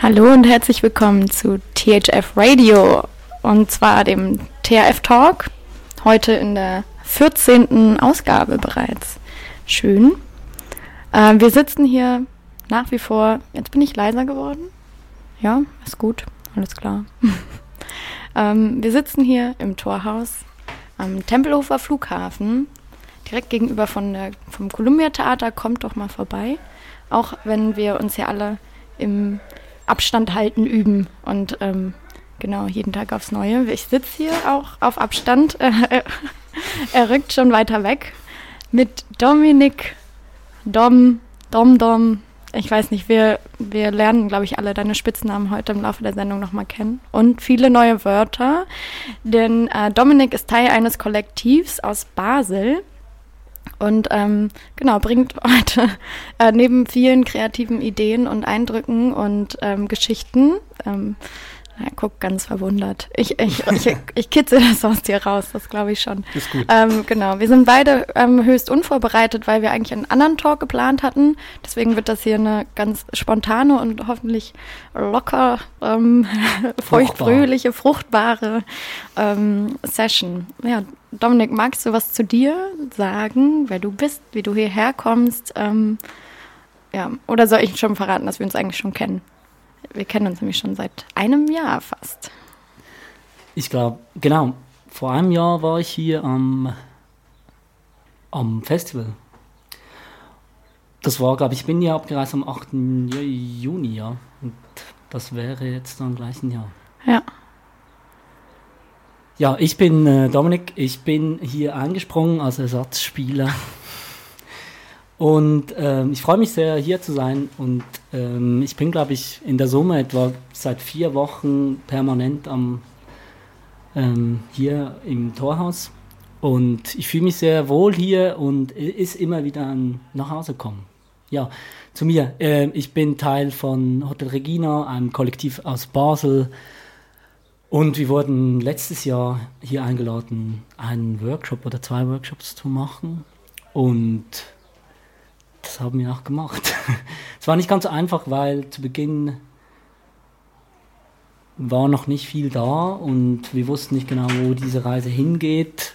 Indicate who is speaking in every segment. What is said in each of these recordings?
Speaker 1: Hallo und herzlich willkommen zu THF Radio und zwar dem THF Talk. Heute in der 14. Ausgabe bereits. Schön. Äh, wir sitzen hier nach wie vor. Jetzt bin ich leiser geworden. Ja, ist gut. Alles klar. ähm, wir sitzen hier im Torhaus am Tempelhofer Flughafen, direkt gegenüber von der, vom Columbia Theater. Kommt doch mal vorbei. Auch wenn wir uns ja alle im Abstand halten üben und ähm, genau jeden Tag aufs Neue. Ich sitze hier auch auf Abstand. er rückt schon weiter weg mit Dominik Dom, Dom, Dom. Ich weiß nicht, wir, wir lernen, glaube ich, alle deine Spitznamen heute im Laufe der Sendung nochmal kennen. Und viele neue Wörter. Denn äh, Dominik ist Teil eines Kollektivs aus Basel, und ähm, genau, bringt heute äh, neben vielen kreativen Ideen und Eindrücken und ähm, Geschichten ähm, er guckt ganz verwundert. Ich, ich, ich, ich kitzel das aus dir raus, das glaube ich schon.
Speaker 2: Ist gut.
Speaker 1: Ähm, genau, wir sind beide ähm, höchst unvorbereitet, weil wir eigentlich einen anderen Talk geplant hatten. Deswegen wird das hier eine ganz spontane und hoffentlich locker, ähm, feuchtfröhliche, fruchtbare ähm, Session. Ja, Dominik, magst du was zu dir sagen, wer du bist, wie du hierher kommst? Ähm, ja, oder soll ich schon verraten, dass wir uns eigentlich schon kennen? Wir kennen uns nämlich schon seit einem Jahr fast.
Speaker 2: Ich glaube, genau. Vor einem Jahr war ich hier am, am Festival. Das war, glaube ich, ich bin ja abgereist am 8. Juni, ja. Und das wäre jetzt dann gleich ein Jahr.
Speaker 1: Ja.
Speaker 2: Ja, ich bin äh, Dominik. Ich bin hier eingesprungen als Ersatzspieler und ähm, ich freue mich sehr, hier zu sein. Und ähm, ich bin, glaube ich, in der Summe etwa seit vier Wochen permanent am, ähm, hier im Torhaus. Und ich fühle mich sehr wohl hier und ist immer wieder ein nach Hause kommen. Ja, zu mir. Äh, ich bin Teil von Hotel Regina, einem Kollektiv aus Basel. Und wir wurden letztes Jahr hier eingeladen, einen Workshop oder zwei Workshops zu machen. Und das haben wir auch gemacht. es war nicht ganz einfach, weil zu Beginn war noch nicht viel da und wir wussten nicht genau, wo diese Reise hingeht.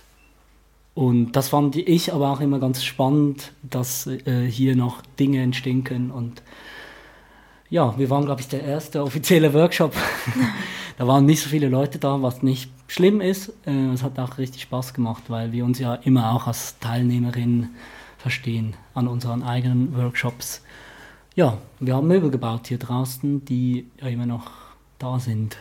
Speaker 2: Und das fand ich aber auch immer ganz spannend, dass äh, hier noch Dinge entstehen können. Und ja, wir waren, glaube ich, der erste offizielle Workshop. da waren nicht so viele Leute da, was nicht schlimm ist. Äh, es hat auch richtig Spaß gemacht, weil wir uns ja immer auch als Teilnehmerin verstehen an unseren eigenen Workshops. Ja, wir haben Möbel gebaut hier draußen, die ja immer noch da sind.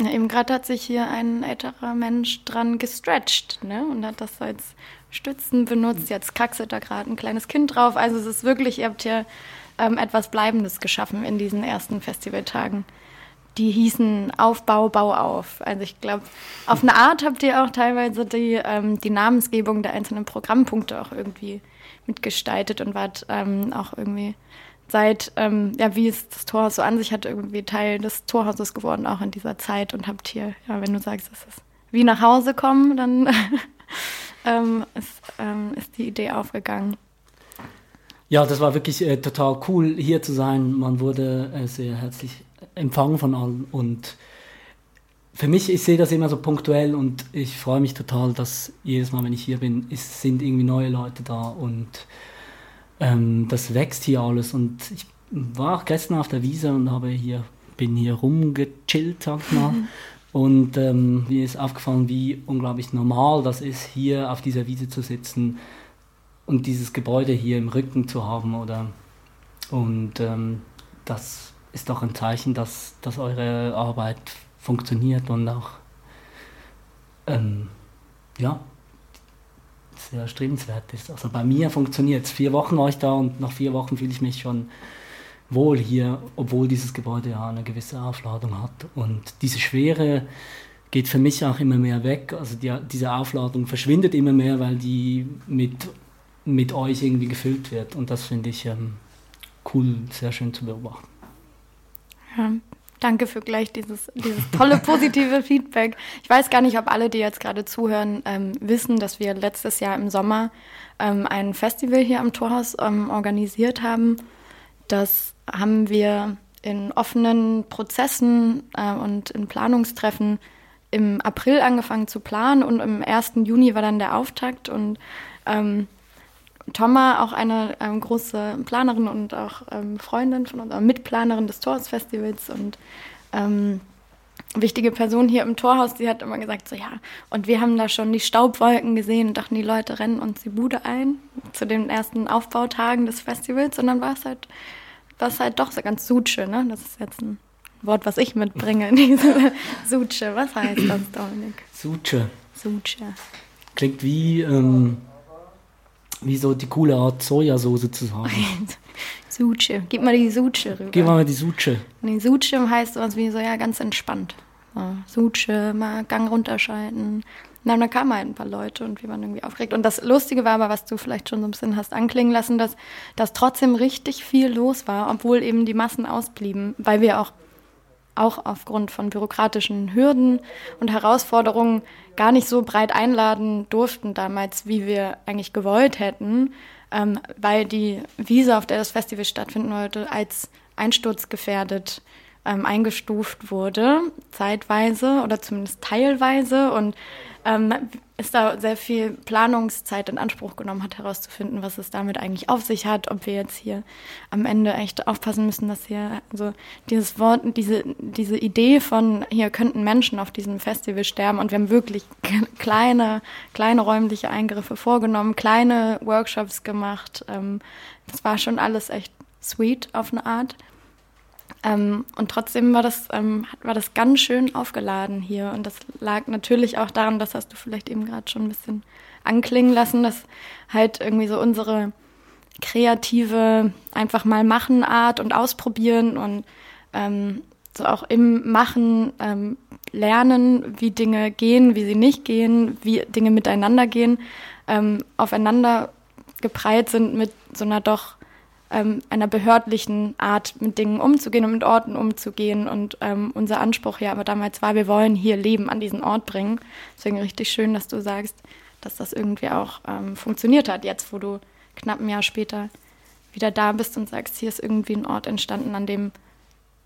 Speaker 1: Ja, eben gerade hat sich hier ein älterer Mensch dran gestretcht ne? und hat das als Stützen benutzt. Jetzt kraxelt da gerade ein kleines Kind drauf. Also es ist wirklich, ihr habt hier ähm, etwas Bleibendes geschaffen in diesen ersten Festivaltagen. Die hießen Aufbau, Bau auf. Also ich glaube, auf eine Art habt ihr auch teilweise die, ähm, die Namensgebung der einzelnen Programmpunkte auch irgendwie mitgestaltet und wart ähm, auch irgendwie seit, ähm, ja, wie es das Torhaus so an sich hat, irgendwie Teil des Torhauses geworden, auch in dieser Zeit und habt hier, ja, wenn du sagst, es ist wie nach Hause kommen, dann ähm, ist, ähm, ist die Idee aufgegangen.
Speaker 2: Ja, das war wirklich äh, total cool, hier zu sein. Man wurde äh, sehr herzlich empfangen von allen und für mich, ich sehe das immer so punktuell und ich freue mich total, dass jedes Mal, wenn ich hier bin, es sind irgendwie neue Leute da und ähm, das wächst hier alles. Und ich war auch gestern auf der Wiese und habe hier, bin hier rumgechillt, sag ich mal. Und ähm, mir ist aufgefallen, wie unglaublich normal das ist, hier auf dieser Wiese zu sitzen und dieses Gebäude hier im Rücken zu haben. Oder und ähm, das ist doch ein Zeichen, dass, dass eure Arbeit funktioniert und auch ähm, ja, sehr erstrebenswert ist. Also bei mir funktioniert es. Vier Wochen war ich da und nach vier Wochen fühle ich mich schon wohl hier, obwohl dieses Gebäude ja eine gewisse Aufladung hat. Und diese Schwere geht für mich auch immer mehr weg. Also die, diese Aufladung verschwindet immer mehr, weil die mit, mit euch irgendwie gefüllt wird. Und das finde ich ähm, cool, sehr schön zu beobachten.
Speaker 1: Ja, Danke für gleich dieses, dieses tolle positive Feedback. Ich weiß gar nicht, ob alle, die jetzt gerade zuhören, ähm, wissen, dass wir letztes Jahr im Sommer ähm, ein Festival hier am Torhaus ähm, organisiert haben. das haben wir in offenen Prozessen äh, und in Planungstreffen im April angefangen zu planen und im 1. Juni war dann der Auftakt und ähm, Thomas, auch eine ähm, große Planerin und auch ähm, Freundin von uns, Mitplanerin des Torhaus-Festivals und ähm, wichtige Person hier im Torhaus, die hat immer gesagt, so ja, und wir haben da schon die Staubwolken gesehen und dachten, die Leute rennen uns die Bude ein zu den ersten Aufbautagen des Festivals und dann war es halt, war es halt doch so ganz Suche, ne? Das ist jetzt ein Wort, was ich mitbringe in diese Suche. Was heißt das, Dominik?
Speaker 2: Suche.
Speaker 1: Suche.
Speaker 2: Klingt wie, ähm, wie so die coole Art Sojasauce zu sagen.
Speaker 1: Suche. Gib mal die Suche rüber.
Speaker 2: Gib mal die Suche.
Speaker 1: Nee, Suche heißt sowas wie so, ja, ganz entspannt. So, Suche, mal Gang runterschalten. Und dann kamen halt ein paar Leute und wir waren irgendwie aufgeregt. Und das Lustige war aber, was du vielleicht schon so ein bisschen hast anklingen lassen, dass, dass trotzdem richtig viel los war, obwohl eben die Massen ausblieben, weil wir auch auch aufgrund von bürokratischen Hürden und Herausforderungen gar nicht so breit einladen durften damals, wie wir eigentlich gewollt hätten, ähm, weil die Wiese, auf der das Festival stattfinden wollte, als einsturzgefährdet ähm, eingestuft wurde, zeitweise oder zumindest teilweise. Und ähm, es da sehr viel Planungszeit in Anspruch genommen hat, herauszufinden, was es damit eigentlich auf sich hat, ob wir jetzt hier am Ende echt aufpassen müssen, dass hier also dieses Wort, diese, diese Idee von hier könnten Menschen auf diesem Festival sterben und wir haben wirklich kleine, kleine räumliche Eingriffe vorgenommen, kleine Workshops gemacht. Ähm, das war schon alles echt sweet auf eine Art. Ähm, und trotzdem war das, ähm, war das ganz schön aufgeladen hier. Und das lag natürlich auch daran, das hast du vielleicht eben gerade schon ein bisschen anklingen lassen, dass halt irgendwie so unsere kreative einfach mal machen Art und ausprobieren und ähm, so auch im Machen ähm, lernen, wie Dinge gehen, wie sie nicht gehen, wie Dinge miteinander gehen, ähm, aufeinander geprallt sind mit so einer doch ähm, einer behördlichen Art mit Dingen umzugehen und mit Orten umzugehen. Und ähm, unser Anspruch ja aber damals war, wir wollen hier Leben an diesen Ort bringen. Deswegen richtig schön, dass du sagst, dass das irgendwie auch ähm, funktioniert hat, jetzt wo du knapp ein Jahr später wieder da bist und sagst, hier ist irgendwie ein Ort entstanden, an dem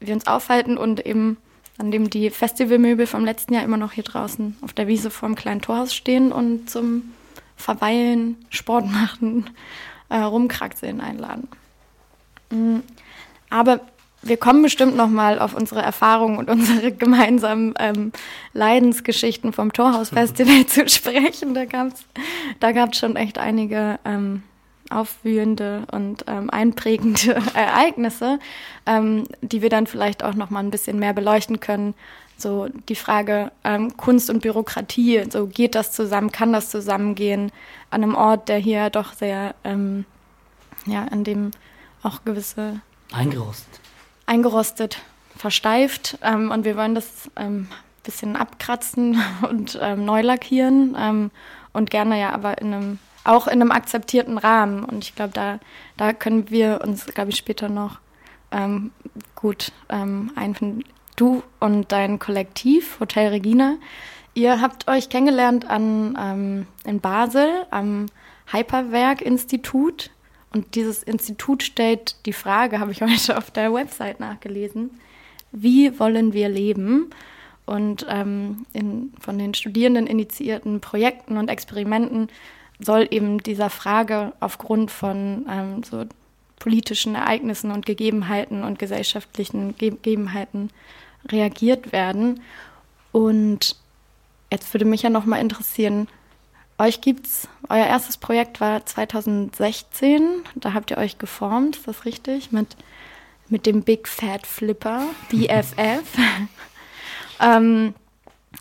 Speaker 1: wir uns aufhalten und eben an dem die Festivalmöbel vom letzten Jahr immer noch hier draußen auf der Wiese vor dem kleinen Torhaus stehen und zum Verweilen, Sport machen, äh, rumkraxeln einladen. Mhm. Aber wir kommen bestimmt noch mal auf unsere Erfahrungen und unsere gemeinsamen ähm, Leidensgeschichten vom Torhaus-Festival zu sprechen. Da gab es da gab's schon echt einige ähm, aufwühlende und ähm, einprägende Ereignisse, ähm, die wir dann vielleicht auch noch mal ein bisschen mehr beleuchten können. So die Frage ähm, Kunst und Bürokratie, so geht das zusammen, kann das zusammengehen an einem Ort, der hier doch sehr, ähm, ja, an dem auch gewisse
Speaker 2: eingerostet,
Speaker 1: eingerostet versteift ähm, und wir wollen das ähm, bisschen abkratzen und ähm, neu lackieren ähm, und gerne ja aber in einem auch in einem akzeptierten Rahmen. Und ich glaube da da können wir uns glaube ich später noch ähm, gut ähm, einfinden. Du und dein Kollektiv Hotel Regina ihr habt euch kennengelernt an in Basel am Hyperwerk Institut und dieses Institut stellt die Frage, habe ich heute auf der Website nachgelesen, wie wollen wir leben? Und ähm, in, von den Studierenden initiierten Projekten und Experimenten soll eben dieser Frage aufgrund von ähm, so politischen Ereignissen und Gegebenheiten und gesellschaftlichen Gegebenheiten reagiert werden. Und jetzt würde mich ja noch mal interessieren, euch gibt's, euer erstes Projekt war 2016, da habt ihr euch geformt, ist das richtig? Mit, mit dem Big Fat Flipper, BFF. ähm,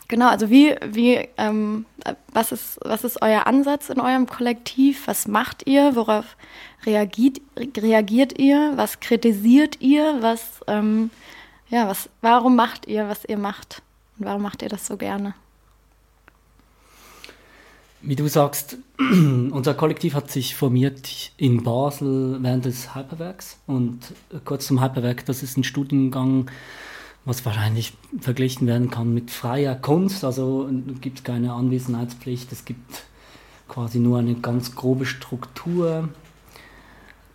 Speaker 1: genau, also wie, wie, ähm, was, ist, was ist euer Ansatz in eurem Kollektiv? Was macht ihr? Worauf reagiert, reagiert ihr? Was kritisiert ihr? Was, ähm, ja, was, warum macht ihr, was ihr macht? Und warum macht ihr das so gerne?
Speaker 2: Wie du sagst, unser Kollektiv hat sich formiert in Basel während des Hyperwerks. Und kurz zum Hyperwerk, das ist ein Studiengang, was wahrscheinlich verglichen werden kann mit freier Kunst. Also gibt es keine Anwesenheitspflicht, es gibt quasi nur eine ganz grobe Struktur,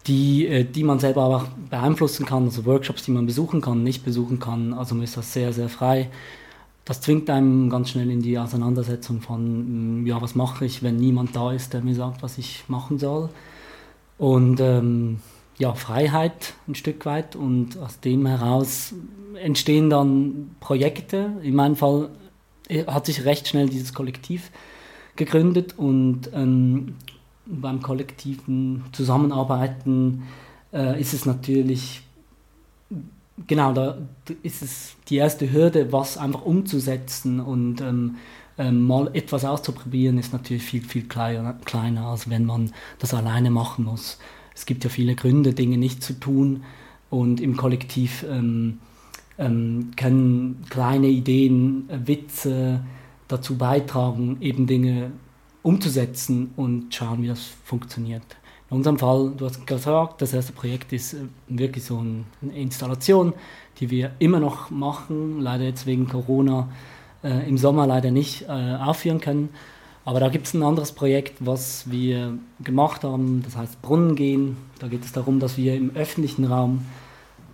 Speaker 2: die, äh, die man selber auch beeinflussen kann, also Workshops, die man besuchen kann, nicht besuchen kann. Also man ist das sehr, sehr frei. Das zwingt einem ganz schnell in die Auseinandersetzung von, mm, ja, was mache ich, wenn niemand da ist, der mir sagt, was ich machen soll. Und ähm, ja, Freiheit ein Stück weit und aus dem heraus entstehen dann Projekte. In meinem Fall äh, hat sich recht schnell dieses Kollektiv gegründet und ähm, beim kollektiven Zusammenarbeiten äh, ist es natürlich, genau, da ist es die erste Hürde, was einfach umzusetzen und ähm, ähm, mal etwas auszuprobieren, ist natürlich viel, viel kleiner, kleiner, als wenn man das alleine machen muss. Es gibt ja viele Gründe, Dinge nicht zu tun und im Kollektiv ähm, ähm, können kleine Ideen, äh, Witze dazu beitragen, eben Dinge umzusetzen und schauen, wie das funktioniert. In unserem Fall, du hast gesagt, das erste Projekt ist äh, wirklich so eine Installation, die wir immer noch machen, leider jetzt wegen Corona äh, im Sommer leider nicht äh, aufführen können. Aber da gibt es ein anderes Projekt, was wir gemacht haben, das heißt Brunnen gehen. Da geht es darum, dass wir im öffentlichen Raum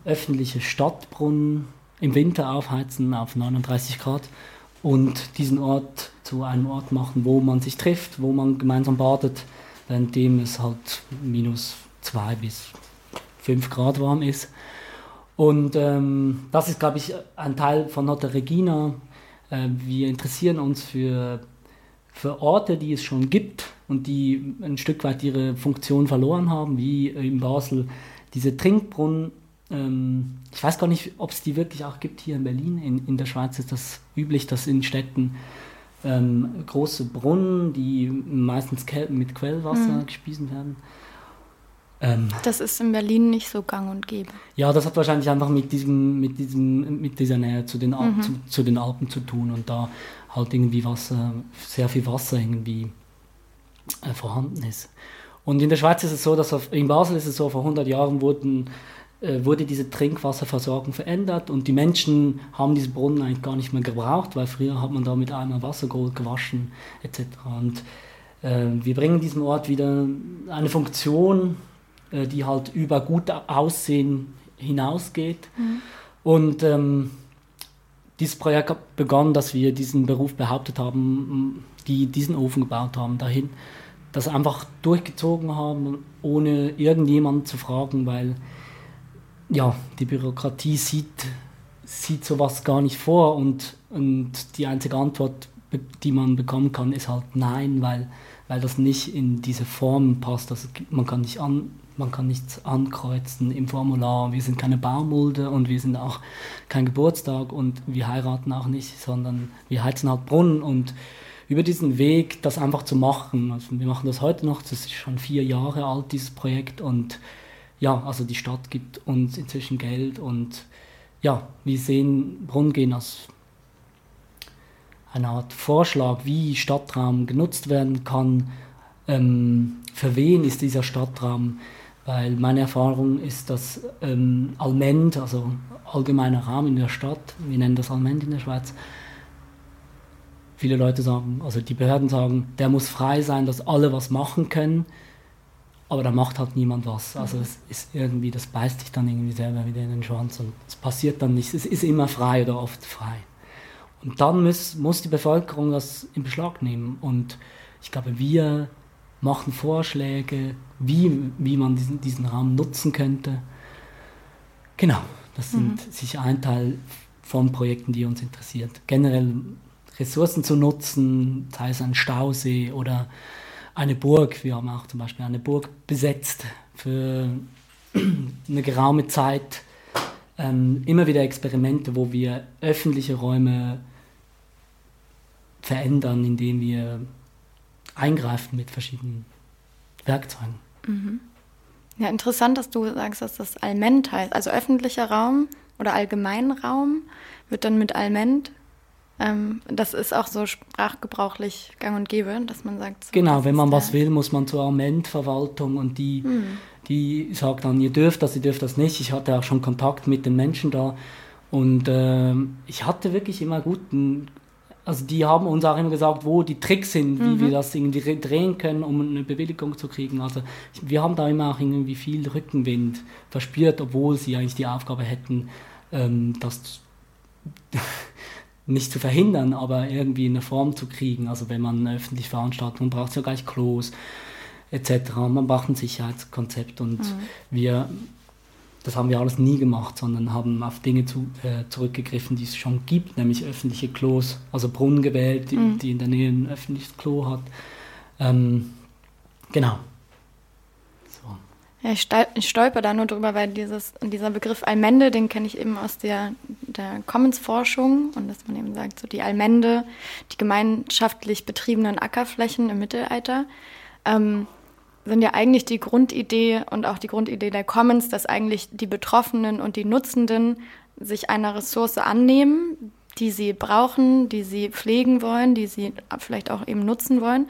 Speaker 2: öffentliche Stadtbrunnen im Winter aufheizen auf 39 Grad und diesen Ort zu einem Ort machen, wo man sich trifft, wo man gemeinsam badet, währenddem es halt minus zwei bis fünf Grad warm ist. Und ähm, das ist, glaube ich, ein Teil von Hotel Regina. Äh, wir interessieren uns für, für Orte, die es schon gibt und die ein Stück weit ihre Funktion verloren haben, wie in Basel diese Trinkbrunnen ähm, ich weiß gar nicht, ob es die wirklich auch gibt hier in Berlin. In, in der Schweiz ist das üblich, dass in Städten ähm, große Brunnen, die meistens mit Quellwasser mhm. gespiesen werden.
Speaker 1: Ähm, das ist in Berlin nicht so gang und gäbe.
Speaker 2: Ja, das hat wahrscheinlich einfach mit, diesem, mit, diesem, mit dieser Nähe zu den, mhm. zu, zu, den Alpen zu tun und da halt irgendwie Wasser, sehr viel Wasser irgendwie äh, vorhanden ist. Und in der Schweiz ist es so, dass auf, in Basel ist es so, vor 100 Jahren wurden wurde diese Trinkwasserversorgung verändert und die Menschen haben diese Brunnen eigentlich gar nicht mehr gebraucht, weil früher hat man da mit einmal Wasser gewaschen etc. Und äh, wir bringen diesem Ort wieder eine Funktion, äh, die halt über gut Aussehen hinausgeht. Mhm. Und ähm, dieses Projekt begann, dass wir diesen Beruf behauptet haben, die diesen Ofen gebaut haben dahin, das einfach durchgezogen haben, ohne irgendjemanden zu fragen, weil ja, die Bürokratie sieht, sieht sowas gar nicht vor und, und die einzige Antwort, die man bekommen kann, ist halt nein, weil, weil das nicht in diese Form passt. Also man kann nicht an, man kann nichts ankreuzen im Formular. Wir sind keine Baumulde und wir sind auch kein Geburtstag und wir heiraten auch nicht, sondern wir heizen halt Brunnen und über diesen Weg, das einfach zu machen. Also wir machen das heute noch, das ist schon vier Jahre alt, dieses Projekt und ja, also die Stadt gibt uns inzwischen Geld und ja, wir sehen Brunnen als eine Art Vorschlag, wie Stadtraum genutzt werden kann. Ähm, für wen ist dieser Stadtraum? Weil meine Erfahrung ist, dass ähm, Alment, also allgemeiner Raum in der Stadt, wir nennen das Alment in der Schweiz, viele Leute sagen, also die Behörden sagen, der muss frei sein, dass alle was machen können aber da macht halt niemand was. Also es ist irgendwie, das beißt sich dann irgendwie selber wieder in den Schwanz und es passiert dann nichts. Es ist immer frei oder oft frei. Und dann muss, muss die Bevölkerung das in Beschlag nehmen. Und ich glaube, wir machen Vorschläge, wie, wie man diesen, diesen Raum nutzen könnte. Genau, das sind mhm. sicher ein Teil von Projekten, die uns interessiert. Generell Ressourcen zu nutzen, sei es ein Stausee oder eine Burg. Wir haben auch zum Beispiel eine Burg besetzt für eine geraume Zeit. Ähm, immer wieder Experimente, wo wir öffentliche Räume verändern, indem wir eingreifen mit verschiedenen Werkzeugen.
Speaker 1: Mhm. Ja, interessant, dass du sagst, dass das Alment heißt. Also öffentlicher Raum oder Allgemeinraum wird dann mit Alment ähm, das ist auch so sprachgebrauchlich gang und gäbe, dass man sagt. So,
Speaker 2: genau, wenn man was will, muss man zur Amentverwaltung und die, hm. die sagt dann, ihr dürft das, ihr dürft das nicht. Ich hatte auch schon Kontakt mit den Menschen da und äh, ich hatte wirklich immer guten, also die haben uns auch immer gesagt, wo die Tricks sind, wie
Speaker 1: Mhm.
Speaker 2: wir das irgendwie drehen können, um eine Bewilligung zu kriegen. Also wir haben da immer auch irgendwie viel Rückenwind verspürt, obwohl sie eigentlich die Aufgabe hätten, ähm, das nicht zu verhindern, aber irgendwie in eine Form zu kriegen. Also wenn man öffentlich veranstaltet, man braucht ja gleich Klos etc. Man braucht ein Sicherheitskonzept und wir, das haben wir alles nie gemacht, sondern haben auf Dinge zu, äh, zurückgegriffen, die es schon gibt, nämlich öffentliche Klos, also Brunnen gewählt, die,
Speaker 1: Mhm.
Speaker 2: die in der Nähe ein öffentliches Klo hat. Ähm, genau.
Speaker 1: Ja, ich stolper da nur drüber, weil dieses, dieser Begriff Allmende, den kenne ich eben aus der, der Commons-Forschung und dass man eben sagt, so die Allmende, die gemeinschaftlich betriebenen Ackerflächen im Mittelalter, ähm, sind ja eigentlich die Grundidee und auch die Grundidee der Commons, dass eigentlich die Betroffenen und die Nutzenden sich einer Ressource annehmen, die sie brauchen, die sie pflegen wollen, die sie vielleicht auch eben nutzen wollen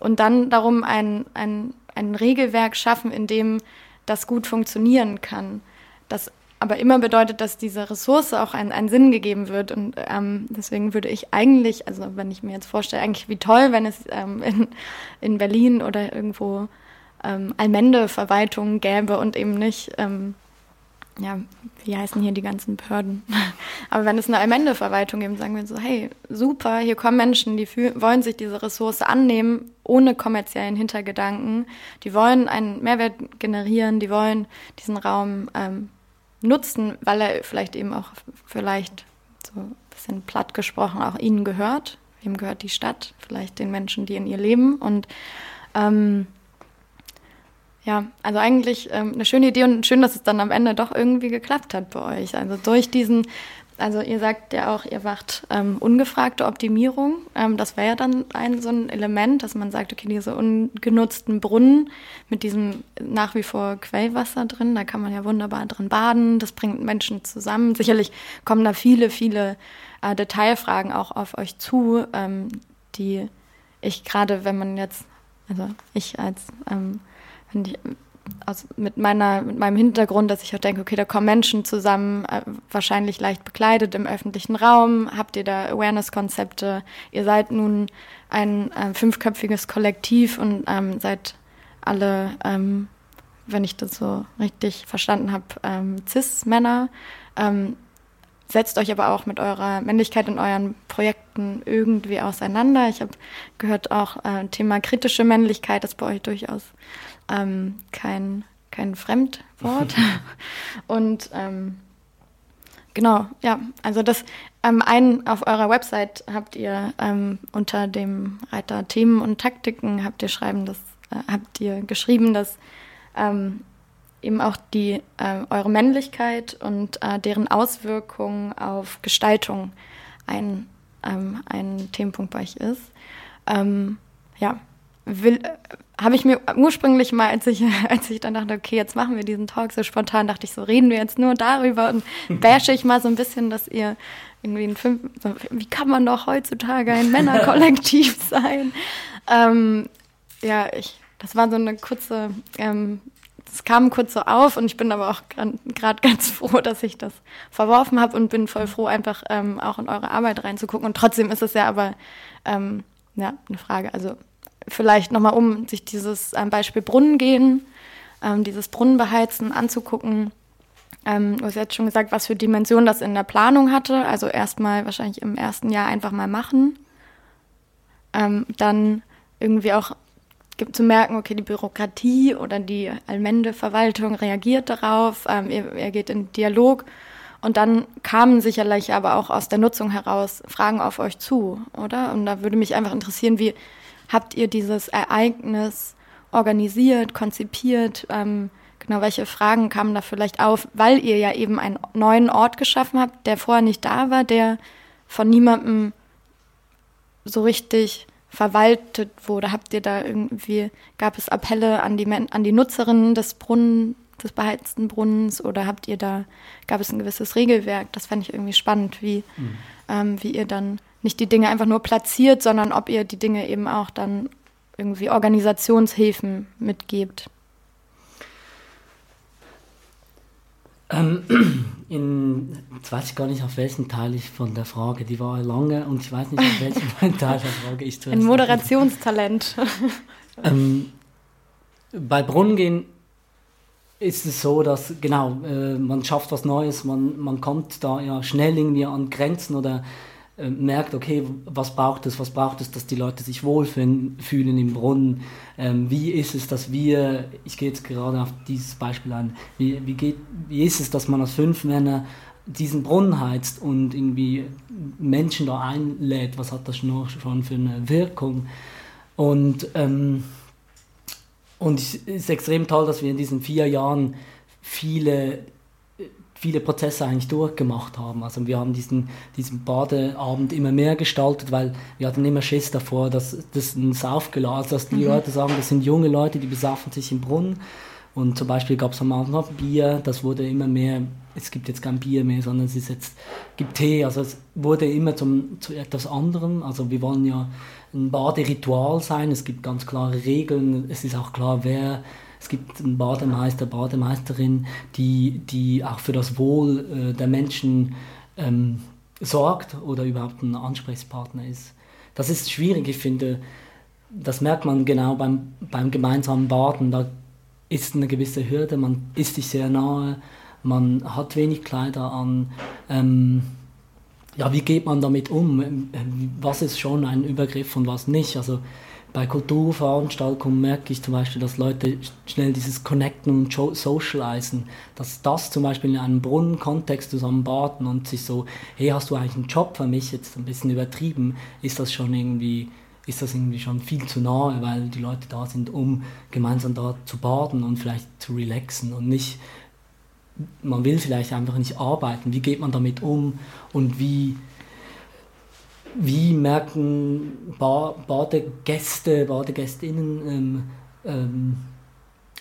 Speaker 1: und dann darum ein, ein, ein Regelwerk schaffen, in dem das gut funktionieren kann. Das aber immer bedeutet, dass dieser Ressource auch einen, Sinn gegeben wird. Und ähm, deswegen würde ich eigentlich, also wenn ich mir jetzt vorstelle, eigentlich wie toll, wenn es ähm, in, in Berlin oder irgendwo ähm, Allmende-Verwaltungen gäbe und eben nicht, ähm, ja, wie heißen hier die ganzen Behörden? Aber wenn es eine Allmende-Verwaltung gibt, sagen wir so, hey, super, hier kommen Menschen, die wollen sich diese Ressource annehmen, ohne kommerziellen Hintergedanken. Die wollen einen Mehrwert generieren, die wollen diesen Raum ähm, nutzen, weil er vielleicht eben auch vielleicht so ein bisschen platt gesprochen auch ihnen gehört. Wem gehört die Stadt? Vielleicht den Menschen, die in ihr leben. Und ähm, ja, also eigentlich ähm, eine schöne Idee und schön, dass es dann am Ende doch irgendwie geklappt hat bei euch. Also durch diesen, also ihr sagt ja auch, ihr macht ähm, ungefragte Optimierung. Ähm, das wäre ja dann ein so ein Element, dass man sagt, okay, diese ungenutzten Brunnen mit diesem nach wie vor Quellwasser drin, da kann man ja wunderbar drin baden, das bringt Menschen zusammen. Sicherlich kommen da viele, viele äh, Detailfragen auch auf euch zu, ähm, die ich gerade, wenn man jetzt, also ich als ähm, wenn ich, aus, mit, meiner, mit meinem Hintergrund, dass ich auch denke, okay, da kommen Menschen zusammen, äh, wahrscheinlich leicht bekleidet im öffentlichen Raum. Habt ihr da Awareness-Konzepte? Ihr seid nun ein äh, fünfköpfiges Kollektiv und ähm, seid alle, ähm, wenn ich das so richtig verstanden habe, ähm, Cis-Männer. Ähm, setzt euch aber auch mit eurer Männlichkeit in euren Projekten irgendwie auseinander. Ich habe gehört auch äh, Thema kritische Männlichkeit ist bei euch durchaus ähm, kein, kein Fremdwort. Und ähm, genau, ja, also das ähm, ein auf eurer Website habt ihr ähm, unter dem Reiter Themen und Taktiken habt ihr schreiben, dass äh, habt ihr geschrieben, dass ähm, eben auch die äh, eure Männlichkeit und äh, deren Auswirkungen auf Gestaltung ein, ähm, ein Themenpunkt bei euch ist. Ja, will, äh, habe ich mir ursprünglich mal, als ich, als ich dann dachte, okay, jetzt machen wir diesen Talk so spontan, dachte ich so, reden wir jetzt nur darüber und bashe ich mal so ein bisschen, dass ihr irgendwie ein Fünf, so, wie kann man doch heutzutage ein Männerkollektiv sein? Ähm, ja, ich, das war so eine kurze, ähm, das kam kurz so auf und ich bin aber auch gerade ganz froh, dass ich das verworfen habe und bin voll froh, einfach ähm, auch in eure Arbeit reinzugucken. Und trotzdem ist es ja aber ähm, ja, eine Frage. Also vielleicht nochmal um sich dieses ähm, Beispiel Brunnen gehen, ähm, dieses Brunnenbeheizen anzugucken. Ähm, du hast jetzt schon gesagt, was für Dimensionen das in der Planung hatte. Also erstmal wahrscheinlich im ersten Jahr einfach mal machen. Ähm, dann irgendwie auch zu merken, okay, die Bürokratie oder die Allmende-Verwaltung reagiert darauf, ähm, ihr, ihr geht in Dialog und dann kamen sicherlich aber auch aus der Nutzung heraus Fragen auf euch zu, oder? Und da würde mich einfach interessieren, wie habt ihr dieses Ereignis organisiert, konzipiert? Ähm, genau, welche Fragen kamen da vielleicht auf, weil ihr ja eben einen neuen Ort geschaffen habt, der vorher nicht da war, der von niemandem so richtig verwaltet wurde? Habt ihr da irgendwie, gab es Appelle an die, an die Nutzerinnen des Brunnen, des beheizten Brunnens oder habt ihr da, gab es ein gewisses Regelwerk? Das fände ich irgendwie spannend, wie, mhm. ähm, wie ihr dann nicht die Dinge einfach nur platziert, sondern ob ihr die Dinge eben auch dann irgendwie Organisationshilfen mitgebt.
Speaker 2: Ähm, in, jetzt weiß ich gar nicht, auf welchen Teil ich von der Frage, die war lange und ich weiß nicht, auf welchen Teil der Frage ich
Speaker 1: zuerst. Ein Moderationstalent.
Speaker 2: ähm, bei Brunnen ist es so, dass genau, äh, man schafft was Neues, man, man kommt da ja schnell irgendwie an Grenzen oder merkt, okay, was braucht es, was braucht es, dass die Leute sich wohlfühlen fühlen im Brunnen. Ähm, wie ist es, dass wir, ich gehe jetzt gerade auf dieses Beispiel ein, wie, wie, geht, wie ist es, dass man als fünf Männer diesen Brunnen heizt und irgendwie Menschen da einlädt, was hat das schon für eine Wirkung? Und ähm, und es ist extrem toll, dass wir in diesen vier Jahren viele, viele Prozesse eigentlich durchgemacht haben. Also wir haben diesen, diesen Badeabend immer mehr gestaltet, weil wir hatten immer Schiss davor, dass das ein Saufgeladen, also dass die mhm. Leute sagen, das sind junge Leute, die besaufen sich im Brunnen. Und zum Beispiel gab es am Abend noch Bier, das wurde immer mehr, es gibt jetzt kein Bier mehr, sondern es ist jetzt, gibt Tee, also es wurde immer zum, zu etwas anderem. Also wir wollen ja ein Baderitual sein. Es gibt ganz klare Regeln. Es ist auch klar, wer. Es gibt einen Bademeister, Bademeisterin, die, die auch für das Wohl äh, der Menschen ähm, sorgt oder überhaupt ein Ansprechpartner ist. Das ist schwierig, ich finde. Das merkt man genau beim, beim gemeinsamen Baden. Da ist eine gewisse Hürde, man ist sich sehr nahe, man hat wenig Kleider an. Ähm, ja, wie geht man damit um? Ähm, was ist schon ein Übergriff und was nicht? Also bei Kulturveranstaltungen merke ich zum Beispiel, dass Leute schnell dieses Connecten und Socialisen, dass das zum Beispiel in einem Brunnenkontext zusammen baden und sich so, hey, hast du eigentlich einen Job für mich, jetzt ein bisschen übertrieben, ist das schon irgendwie, ist das irgendwie schon viel zu nahe, weil die Leute da sind, um gemeinsam da zu baden und vielleicht zu relaxen und nicht man will vielleicht einfach nicht arbeiten. Wie geht man damit um und wie, wie merken ba Badegäste, Badegästinnen, ähm, ähm,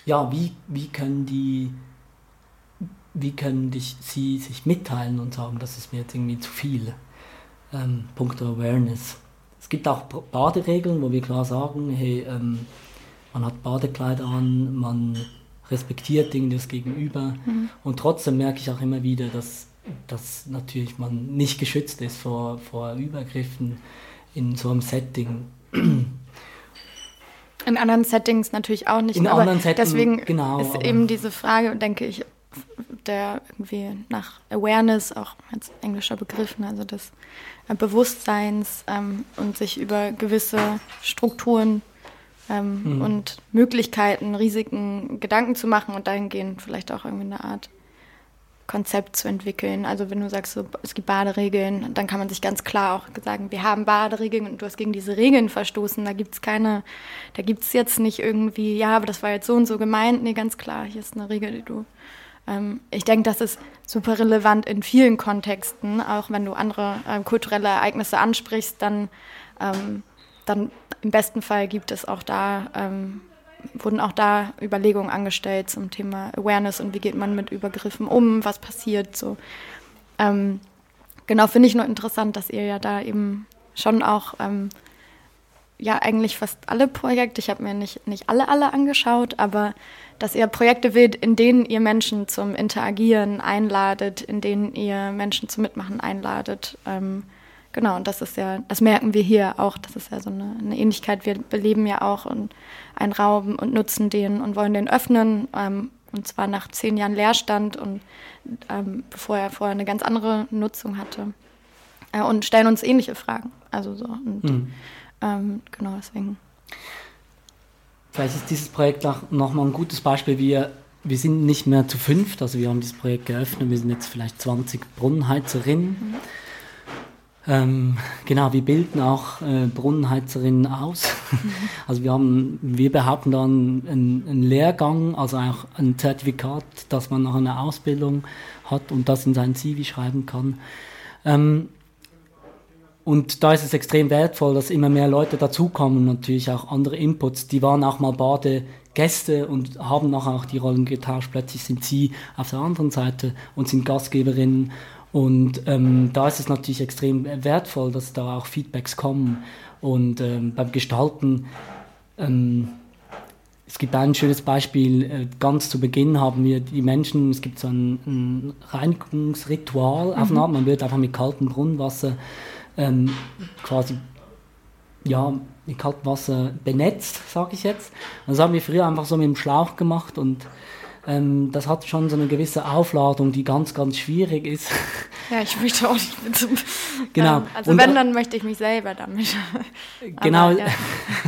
Speaker 2: ja, wie, wie können die wie können dich, sie sich mitteilen und sagen, das ist mir jetzt irgendwie zu viel. Ähm, Punkt Awareness. Es gibt auch Baderegeln, wo wir klar sagen, hey, ähm, man hat Badekleider an, man respektiert Dinge das Gegenüber. Mhm. Und trotzdem merke ich auch immer wieder, dass, dass natürlich man nicht geschützt ist vor, vor Übergriffen in so einem Setting.
Speaker 1: In anderen Settings natürlich auch nicht.
Speaker 2: In aber anderen Settings,
Speaker 1: deswegen genau, ist eben diese Frage, denke ich, der irgendwie nach Awareness, auch als englischer Begriff, ne, also des Bewusstseins ähm, und sich über gewisse Strukturen ähm, mhm. und Möglichkeiten, Risiken, Gedanken zu machen und dahingehend vielleicht auch irgendwie eine Art Konzept zu entwickeln. Also wenn du sagst, so, es gibt Baderegeln, dann kann man sich ganz klar auch sagen, wir haben Baderegeln und du hast gegen diese Regeln verstoßen. Da gibt es keine, da gibt es jetzt nicht irgendwie, ja, aber das war jetzt so und so gemeint. Nee, ganz klar, hier ist eine Regel, die du. Ähm, ich denke, das ist super relevant in vielen Kontexten, auch wenn du andere äh, kulturelle Ereignisse ansprichst, dann, ähm, dann im besten Fall gibt es auch da, ähm, wurden auch da Überlegungen angestellt zum Thema Awareness und wie geht man mit Übergriffen um, was passiert so. Ähm, genau, finde ich nur interessant, dass ihr ja da eben schon auch, ähm, ja eigentlich fast alle Projekte, ich habe mir nicht, nicht alle, alle angeschaut, aber dass ihr Projekte wählt, in denen ihr Menschen zum Interagieren einladet, in denen ihr Menschen zum Mitmachen einladet. Ähm, Genau, und das ist ja, das merken wir hier auch, das ist ja so eine, eine Ähnlichkeit. Wir beleben ja auch einen Raum und nutzen den und wollen den öffnen, ähm, und zwar nach zehn Jahren Leerstand und ähm, bevor er vorher eine ganz andere Nutzung hatte. Äh, und stellen uns ähnliche Fragen. Also so. Und mhm. ähm, genau deswegen.
Speaker 2: Vielleicht ist dieses Projekt nochmal ein gutes Beispiel. Wir, wir sind nicht mehr zu fünft, also wir haben dieses Projekt geöffnet, wir sind jetzt vielleicht 20 Brunnenheizerinnen. Mhm ähm, genau, wir bilden auch äh, Brunnenheizerinnen aus. Mhm. Also wir haben, wir behaupten dann einen, einen, Lehrgang, also auch ein Zertifikat, dass man nach einer Ausbildung hat und das in sein CV schreiben kann. Ähm, und da ist es extrem wertvoll, dass immer mehr Leute dazukommen, natürlich auch andere Inputs. Die waren auch mal Badegäste und haben nachher auch die Rollen getauscht. Plötzlich sind sie auf der anderen Seite und sind Gastgeberinnen und ähm, da ist es natürlich extrem wertvoll, dass da auch Feedbacks kommen. Und ähm, beim Gestalten ähm, es gibt ein schönes Beispiel, äh, ganz zu Beginn haben wir die Menschen, es gibt so ein, ein Reinigungsritual mhm. auf man wird einfach mit kaltem Brunnenwasser ähm, quasi ja, mit kaltem Wasser benetzt, sage ich jetzt. Und das haben wir früher einfach so mit dem Schlauch gemacht und ähm, das hat schon so eine gewisse Aufladung, die ganz, ganz schwierig ist.
Speaker 1: Ja, ich möchte auch nicht mit dem.
Speaker 2: Genau. Ähm,
Speaker 1: also und wenn, dann möchte ich mich selber damit.
Speaker 2: Genau. Aber, ja.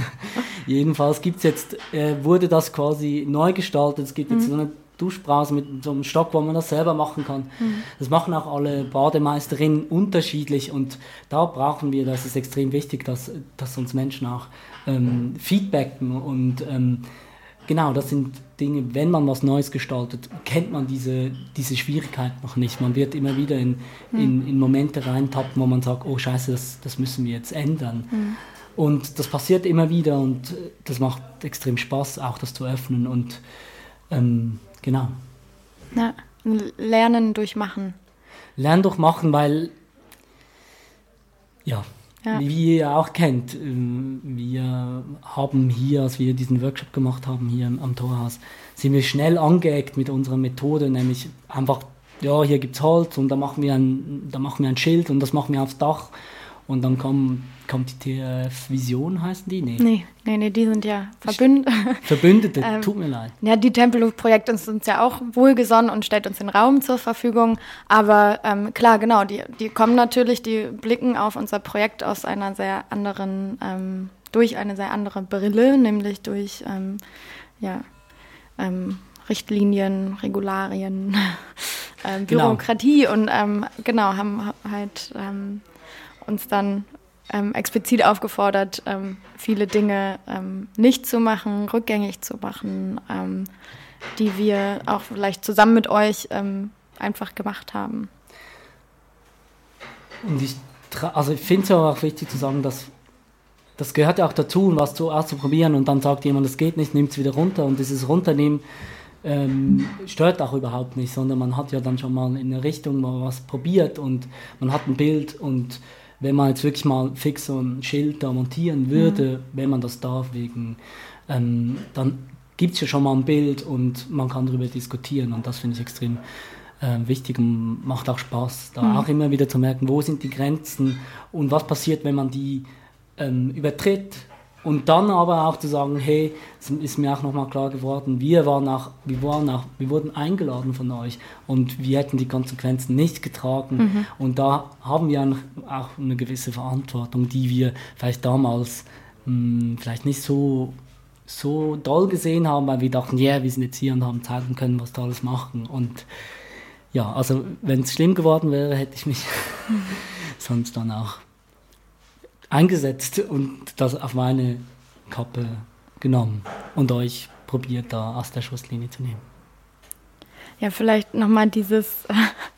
Speaker 2: Jedenfalls gibt's jetzt, äh, wurde das quasi neu gestaltet. Es gibt jetzt mhm. so eine Duschbrause mit so einem Stock, wo man das selber machen kann. Mhm. Das machen auch alle Bademeisterinnen unterschiedlich und da brauchen wir, das ist extrem wichtig, dass, dass uns Menschen auch ähm, feedbacken und ähm, genau, das sind Dinge, wenn man was Neues gestaltet, kennt man diese, diese Schwierigkeit noch nicht. Man wird immer wieder in, mhm. in, in, Momente reintappen, wo man sagt, oh scheiße, das, das müssen wir jetzt ändern. Mhm. Und das passiert immer wieder und das macht extrem Spaß, auch das zu öffnen und ähm, genau.
Speaker 1: Ja, lernen durch Machen.
Speaker 2: Lernen durch Machen, weil, ja, ja. wie ihr auch kennt, ähm, wir haben hier, als wir diesen Workshop gemacht haben hier am Torhaus, sind wir schnell angeeckt mit unserer Methode, nämlich einfach, ja, hier gibt es Holz und da machen, wir ein, da machen wir ein Schild und das machen wir aufs Dach und dann kommen kommt die TF Vision, heißen die?
Speaker 1: Nee. Nee, nee, nee die sind ja verbündet.
Speaker 2: Verbündete, ähm, tut mir leid.
Speaker 1: Ja, die Tempelhof-Projekt ist uns ja auch wohlgesonnen und stellt uns den Raum zur Verfügung. Aber ähm, klar, genau, die, die kommen natürlich, die blicken auf unser Projekt aus einer sehr anderen, ähm, durch eine sehr andere Brille, nämlich durch, ähm, ja, ähm, Richtlinien, Regularien, ähm, genau. Bürokratie genau. und genau, haben halt uns dann ähm, explizit aufgefordert, ähm, viele Dinge ähm, nicht zu machen, rückgängig zu machen, ähm, die wir auch vielleicht zusammen mit euch ähm, einfach gemacht haben.
Speaker 2: Und ich, also ich finde es auch wichtig zu sagen, dass das gehört ja auch dazu, was zu, auszuprobieren und dann sagt jemand, das geht nicht, nimmt es wieder runter und dieses Runternehmen ähm, stört auch überhaupt nicht, sondern man hat ja dann schon mal in eine Richtung mal was probiert und man hat ein Bild und wenn man jetzt wirklich mal fix so ein Schild da montieren würde, mhm. wenn man das darf, wegen, ähm, dann gibt es ja schon mal ein Bild und man kann darüber diskutieren und das finde ich extrem äh, wichtig und macht auch Spaß, da mhm. auch immer wieder zu merken, wo sind die Grenzen und was passiert, wenn man die ähm, übertritt und dann aber auch zu sagen, hey, es ist mir auch nochmal klar geworden, wir, waren auch, wir, waren auch, wir wurden eingeladen von euch und wir hätten die Konsequenzen nicht getragen. Mhm. Und da haben wir auch eine gewisse Verantwortung, die wir vielleicht damals mh, hm, vielleicht nicht so, so doll gesehen haben, weil wir dachten, ja, yeah, wir sind jetzt hier und haben zeigen können, was da alles machen. Und ja, also wenn es schlimm geworden wäre, hätte ich mich mhm. sonst dann auch eingesetzt und das auf meine Kappe genommen und euch probiert, da aus der Schusslinie zu nehmen.
Speaker 1: Ja, vielleicht nochmal dieses,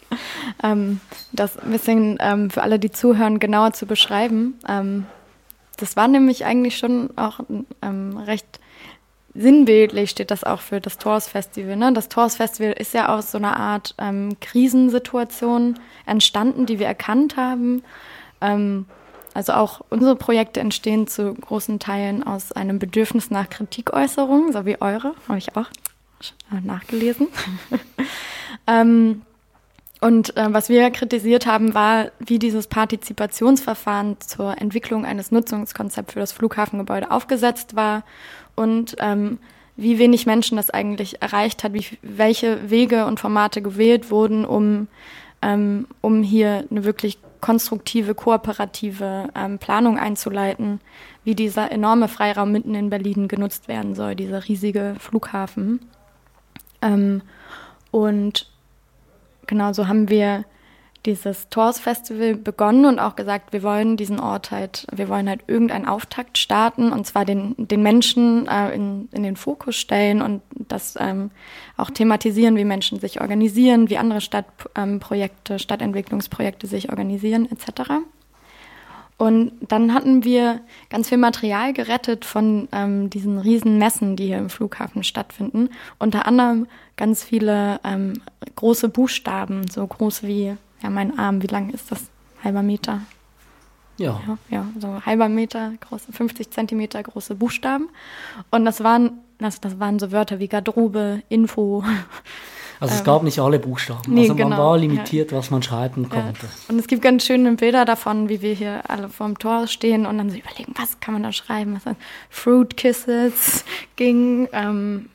Speaker 1: ähm, das ein bisschen ähm, für alle, die zuhören, genauer zu beschreiben. Ähm, das war nämlich eigentlich schon auch ähm, recht sinnbildlich steht das auch für das Tors Festival. Ne? Das Tors Festival ist ja aus so einer Art ähm, Krisensituation entstanden, die wir erkannt haben. Also auch unsere Projekte entstehen zu großen Teilen aus einem Bedürfnis nach Kritikäußerung, so wie eure, habe ich auch nachgelesen. ähm, und äh, was wir kritisiert haben, war, wie dieses Partizipationsverfahren zur Entwicklung eines Nutzungskonzepts für das Flughafengebäude aufgesetzt war und ähm, wie wenig Menschen das eigentlich erreicht hat, wie, welche Wege und Formate gewählt wurden, um, ähm, um hier eine wirklich konstruktive, kooperative ähm, Planung einzuleiten, wie dieser enorme Freiraum mitten in Berlin genutzt werden soll, dieser riesige Flughafen. Ähm, und genau so haben wir dieses Tors Festival begonnen und auch gesagt, wir wollen diesen Ort halt, wir wollen halt irgendeinen Auftakt starten und zwar den, den Menschen äh, in, in den Fokus stellen und das ähm, auch thematisieren, wie Menschen sich organisieren, wie andere Stadtprojekte, ähm, Stadtentwicklungsprojekte sich organisieren etc. Und dann hatten wir ganz viel Material gerettet von ähm, diesen riesen Messen, die hier im Flughafen stattfinden. Unter anderem ganz viele ähm, große Buchstaben, so groß wie ja, mein Arm, wie lang ist das? Halber Meter.
Speaker 2: Ja.
Speaker 1: ja. Ja, so halber Meter große, 50 Zentimeter große Buchstaben. Und das waren, das, das waren so Wörter wie Garderobe, Info.
Speaker 2: Also es ähm, gab nicht alle Buchstaben.
Speaker 1: Nee,
Speaker 2: also
Speaker 1: man
Speaker 2: genau, war limitiert, ja. was man schreiben konnte. Ja.
Speaker 1: Und es gibt ganz schöne Bilder davon, wie wir hier alle vorm Tor stehen und dann so überlegen, was kann man da schreiben? Was Fruit Kisses ging. Ähm,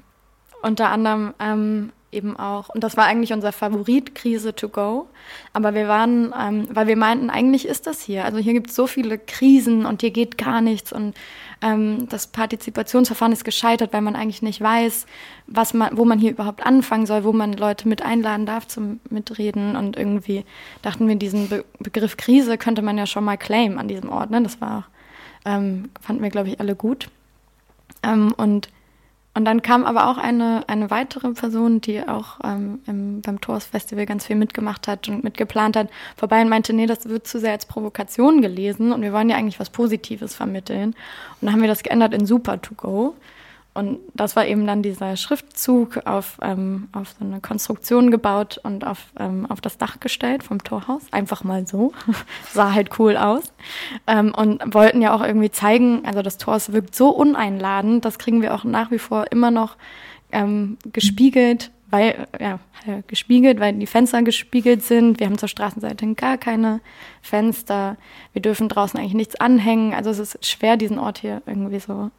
Speaker 1: unter anderem ähm, eben auch. Und das war eigentlich unser Favorit, Krise to go. Aber wir waren, ähm, weil wir meinten, eigentlich ist das hier. Also hier gibt es so viele Krisen und hier geht gar nichts. Und ähm, das Partizipationsverfahren ist gescheitert, weil man eigentlich nicht weiß, was man, wo man hier überhaupt anfangen soll, wo man Leute mit einladen darf zum Mitreden. Und irgendwie dachten wir, diesen Be Begriff Krise könnte man ja schon mal claimen an diesem Ort. Ne? Das war, ähm, fanden wir, glaube ich, alle gut. Ähm, und und dann kam aber auch eine, eine weitere Person, die auch ähm, im, beim Tours Festival ganz viel mitgemacht hat und mitgeplant hat, vorbei und meinte, nee, das wird zu sehr als Provokation gelesen und wir wollen ja eigentlich was Positives vermitteln. Und dann haben wir das geändert in Super to Go. Und das war eben dann dieser Schriftzug auf, ähm, auf so eine Konstruktion gebaut und auf, ähm, auf das Dach gestellt vom Torhaus. Einfach mal so. Sah halt cool aus. Ähm, und wollten ja auch irgendwie zeigen, also das Tor wirkt so uneinladend, das kriegen wir auch nach wie vor immer noch ähm, gespiegelt, weil, ja, äh, gespiegelt, weil die Fenster gespiegelt sind. Wir haben zur Straßenseite gar keine Fenster. Wir dürfen draußen eigentlich nichts anhängen. Also es ist schwer, diesen Ort hier irgendwie so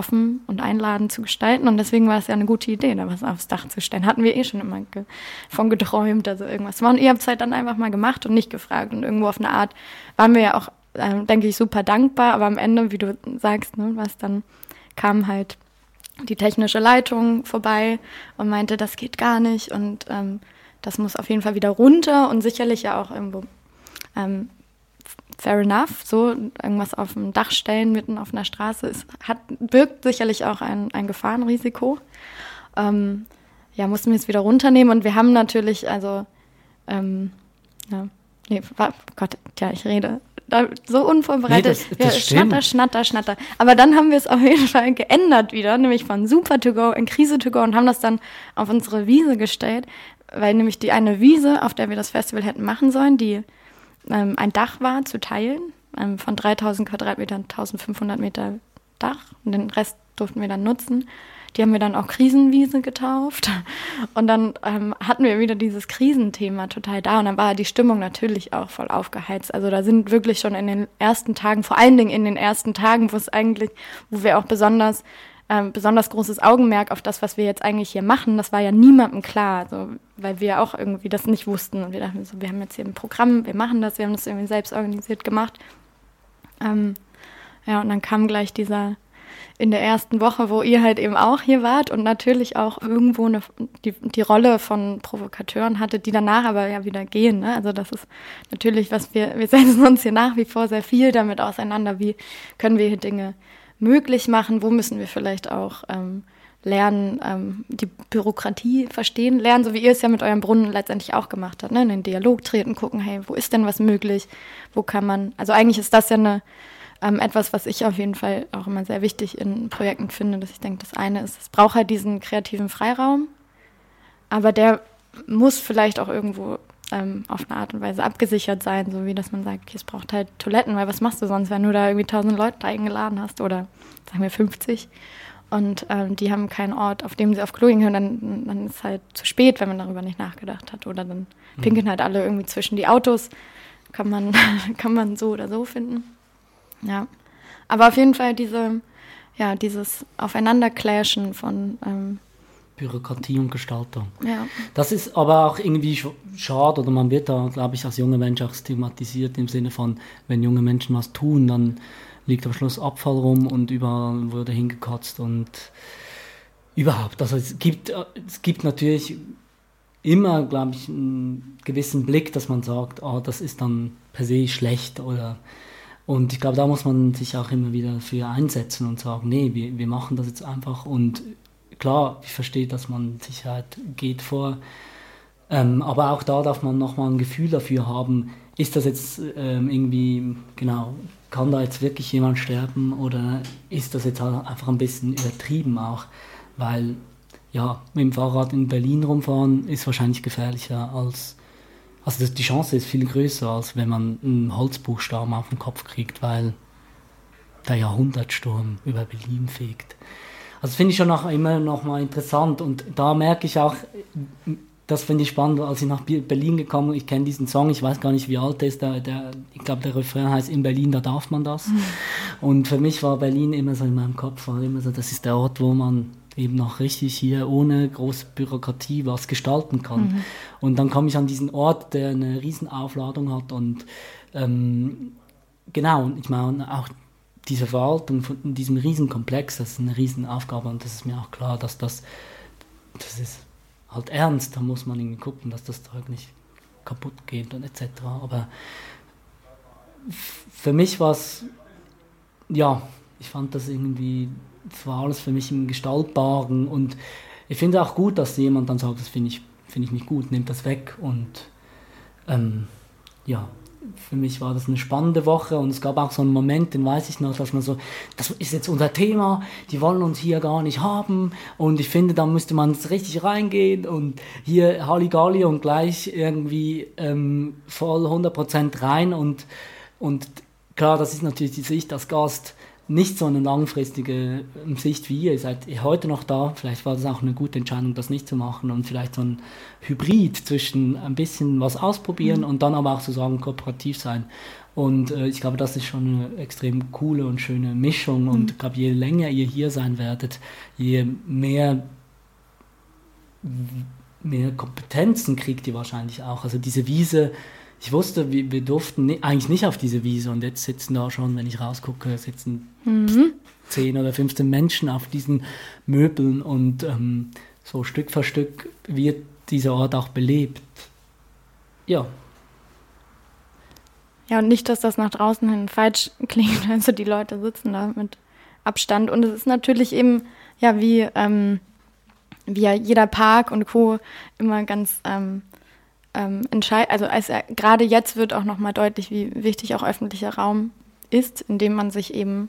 Speaker 1: offen und einladend zu gestalten. Und deswegen war es ja eine gute Idee, da was aufs Dach zu stellen. Hatten wir eh schon immer ge von geträumt, also irgendwas. Und ihr habt es halt dann einfach mal gemacht und nicht gefragt. Und irgendwo auf eine Art waren wir ja auch, äh, denke ich, super dankbar. Aber am Ende, wie du sagst, ne, was dann kam halt die technische Leitung vorbei und meinte, das geht gar nicht und ähm, das muss auf jeden Fall wieder runter und sicherlich ja auch irgendwo ähm, fair enough, so irgendwas auf dem Dach stellen mitten auf einer Straße ist, hat, birgt sicherlich auch ein, ein Gefahrenrisiko. Ähm, ja, mussten wir es wieder runternehmen und wir haben natürlich, also, ähm, ja, nee, Gott, ja, ich rede da, so unvorbereitet.
Speaker 2: Nee, das, das
Speaker 1: ja, schnatter, schnatter, schnatter. Aber dann haben wir es auf jeden Fall geändert wieder, nämlich von Super to go in Krise to go und haben das dann auf unsere Wiese gestellt, weil nämlich die eine Wiese, auf der wir das Festival hätten machen sollen, die ähm, ein Dach war zu teilen, ähm, von 3000 Quadratmetern 1500 Meter Dach und den Rest durften wir dann nutzen. Die haben wir dann auch Krisenwiese getauft. Und dann ähm, hatten wir wieder dieses Krisenthema total da. Und dann war die Stimmung natürlich auch voll aufgeheizt. Also da sind wirklich schon in den ersten Tagen, vor allen Dingen in den ersten Tagen, wo es eigentlich, wo wir auch besonders ähm, besonders großes Augenmerk auf das, was wir jetzt eigentlich hier machen. Das war ja niemandem klar, so, weil wir auch irgendwie das nicht wussten. Und wir dachten so, wir haben jetzt hier ein Programm, wir machen das, wir haben das irgendwie selbst organisiert gemacht. Ähm, ja, und dann kam gleich dieser in der ersten Woche, wo ihr halt eben auch hier wart und natürlich auch irgendwo eine, die, die Rolle von Provokateuren hatte, die danach aber ja wieder gehen. Ne? Also das ist natürlich, was wir, wir setzen uns hier nach wie vor sehr viel damit auseinander, wie können wir hier Dinge möglich machen, wo müssen wir vielleicht auch ähm, lernen, ähm, die Bürokratie verstehen, lernen, so wie ihr es ja mit eurem Brunnen letztendlich auch gemacht habt, ne? in den Dialog treten, gucken, hey, wo ist denn was möglich, wo kann man, also eigentlich ist das ja eine, ähm, etwas, was ich auf jeden Fall auch immer sehr wichtig in Projekten finde, dass ich denke, das eine ist, es braucht halt diesen kreativen Freiraum, aber der muss vielleicht auch irgendwo ähm, auf eine Art und Weise abgesichert sein, so wie dass man sagt, okay, es braucht halt Toiletten, weil was machst du sonst, wenn du da irgendwie tausend Leute eingeladen hast oder sagen wir 50 und ähm, die haben keinen Ort, auf dem sie auf Klo gehen können, dann, dann ist es halt zu spät, wenn man darüber nicht nachgedacht hat oder dann mhm. pinkeln halt alle irgendwie zwischen die Autos, kann man, kann man so oder so finden. Ja, aber auf jeden Fall diese, ja, dieses Aufeinanderclashen von ähm,
Speaker 2: Bürokratie und Gestaltung.
Speaker 1: Ja.
Speaker 2: Das ist aber auch irgendwie schade oder man wird da, glaube ich, als junger Mensch auch stigmatisiert im Sinne von, wenn junge Menschen was tun, dann liegt am Schluss Abfall rum und überall wurde hingekotzt und überhaupt. Also es gibt, es gibt natürlich immer, glaube ich, einen gewissen Blick, dass man sagt, oh, das ist dann per se schlecht oder und ich glaube, da muss man sich auch immer wieder für einsetzen und sagen, nee, wir, wir machen das jetzt einfach und klar, ich verstehe, dass man Sicherheit geht vor, ähm, aber auch da darf man nochmal ein Gefühl dafür haben, ist das jetzt ähm, irgendwie, genau, kann da jetzt wirklich jemand sterben oder ist das jetzt halt einfach ein bisschen übertrieben auch, weil ja, mit dem Fahrrad in Berlin rumfahren ist wahrscheinlich gefährlicher als also das, die Chance ist viel größer, als wenn man einen Holzbuchstaben auf den Kopf kriegt, weil der Jahrhundertsturm über Berlin fegt. Also finde ich schon noch immer noch mal interessant und da merke ich auch, das finde ich spannend, als ich nach Berlin gekommen bin, ich kenne diesen Song, ich weiß gar nicht, wie alt der ist, der, der, ich glaube, der Refrain heißt, in Berlin, da darf man das. Mhm. Und für mich war Berlin immer so in meinem Kopf, war immer so, das ist der Ort, wo man eben noch richtig hier ohne große Bürokratie was gestalten kann. Mhm. Und dann komme ich an diesen Ort, der eine Riesenaufladung hat und ähm, genau, ich meine auch diese Verwaltung von diesem Riesenkomplex, das ist eine Riesenaufgabe und das ist mir auch klar, dass das, das ist halt ernst, da muss man irgendwie gucken, dass das Zeug nicht kaputt geht und etc. Aber für mich war es, ja, ich fand das irgendwie, es war alles für mich im Gestaltbaren und ich finde auch gut, dass jemand dann sagt, das finde ich, find ich nicht gut, nimmt das weg und ähm, ja, für mich war das eine spannende Woche und es gab auch so einen Moment, den weiß ich noch, dass man so, das ist jetzt unser Thema, die wollen uns hier gar nicht haben und ich finde, da müsste man richtig reingehen und hier Halligalli und gleich irgendwie ähm, voll 100% rein und, und klar, das ist natürlich die Sicht als Gast, nicht so eine langfristige ähm, Sicht wie ihr. Ihr seid heute noch da. Vielleicht war das auch eine gute Entscheidung, das nicht zu machen und vielleicht so ein Hybrid zwischen ein bisschen was ausprobieren mhm. und dann aber auch zu sagen, kooperativ sein. Und äh, ich glaube, das ist schon eine extrem coole und schöne Mischung. Und mhm. ich glaube, je länger ihr hier sein werdet, je mehr, mehr Kompetenzen kriegt ihr wahrscheinlich auch. Also diese Wiese ich wusste, wir, wir durften ni eigentlich nicht auf diese Wiese und jetzt sitzen da schon, wenn ich rausgucke, sitzen mhm. 10 oder 15 Menschen auf diesen Möbeln und ähm, so Stück für Stück wird dieser Ort auch belebt. Ja.
Speaker 1: Ja, und nicht, dass das nach draußen hin falsch klingt. Also die Leute sitzen da mit Abstand und es ist natürlich eben, ja, wie, ähm, wie ja jeder Park und Co. immer ganz ähm, ähm, entscheidend, also als, äh, gerade jetzt wird auch nochmal deutlich, wie wichtig auch öffentlicher Raum ist, in dem man sich eben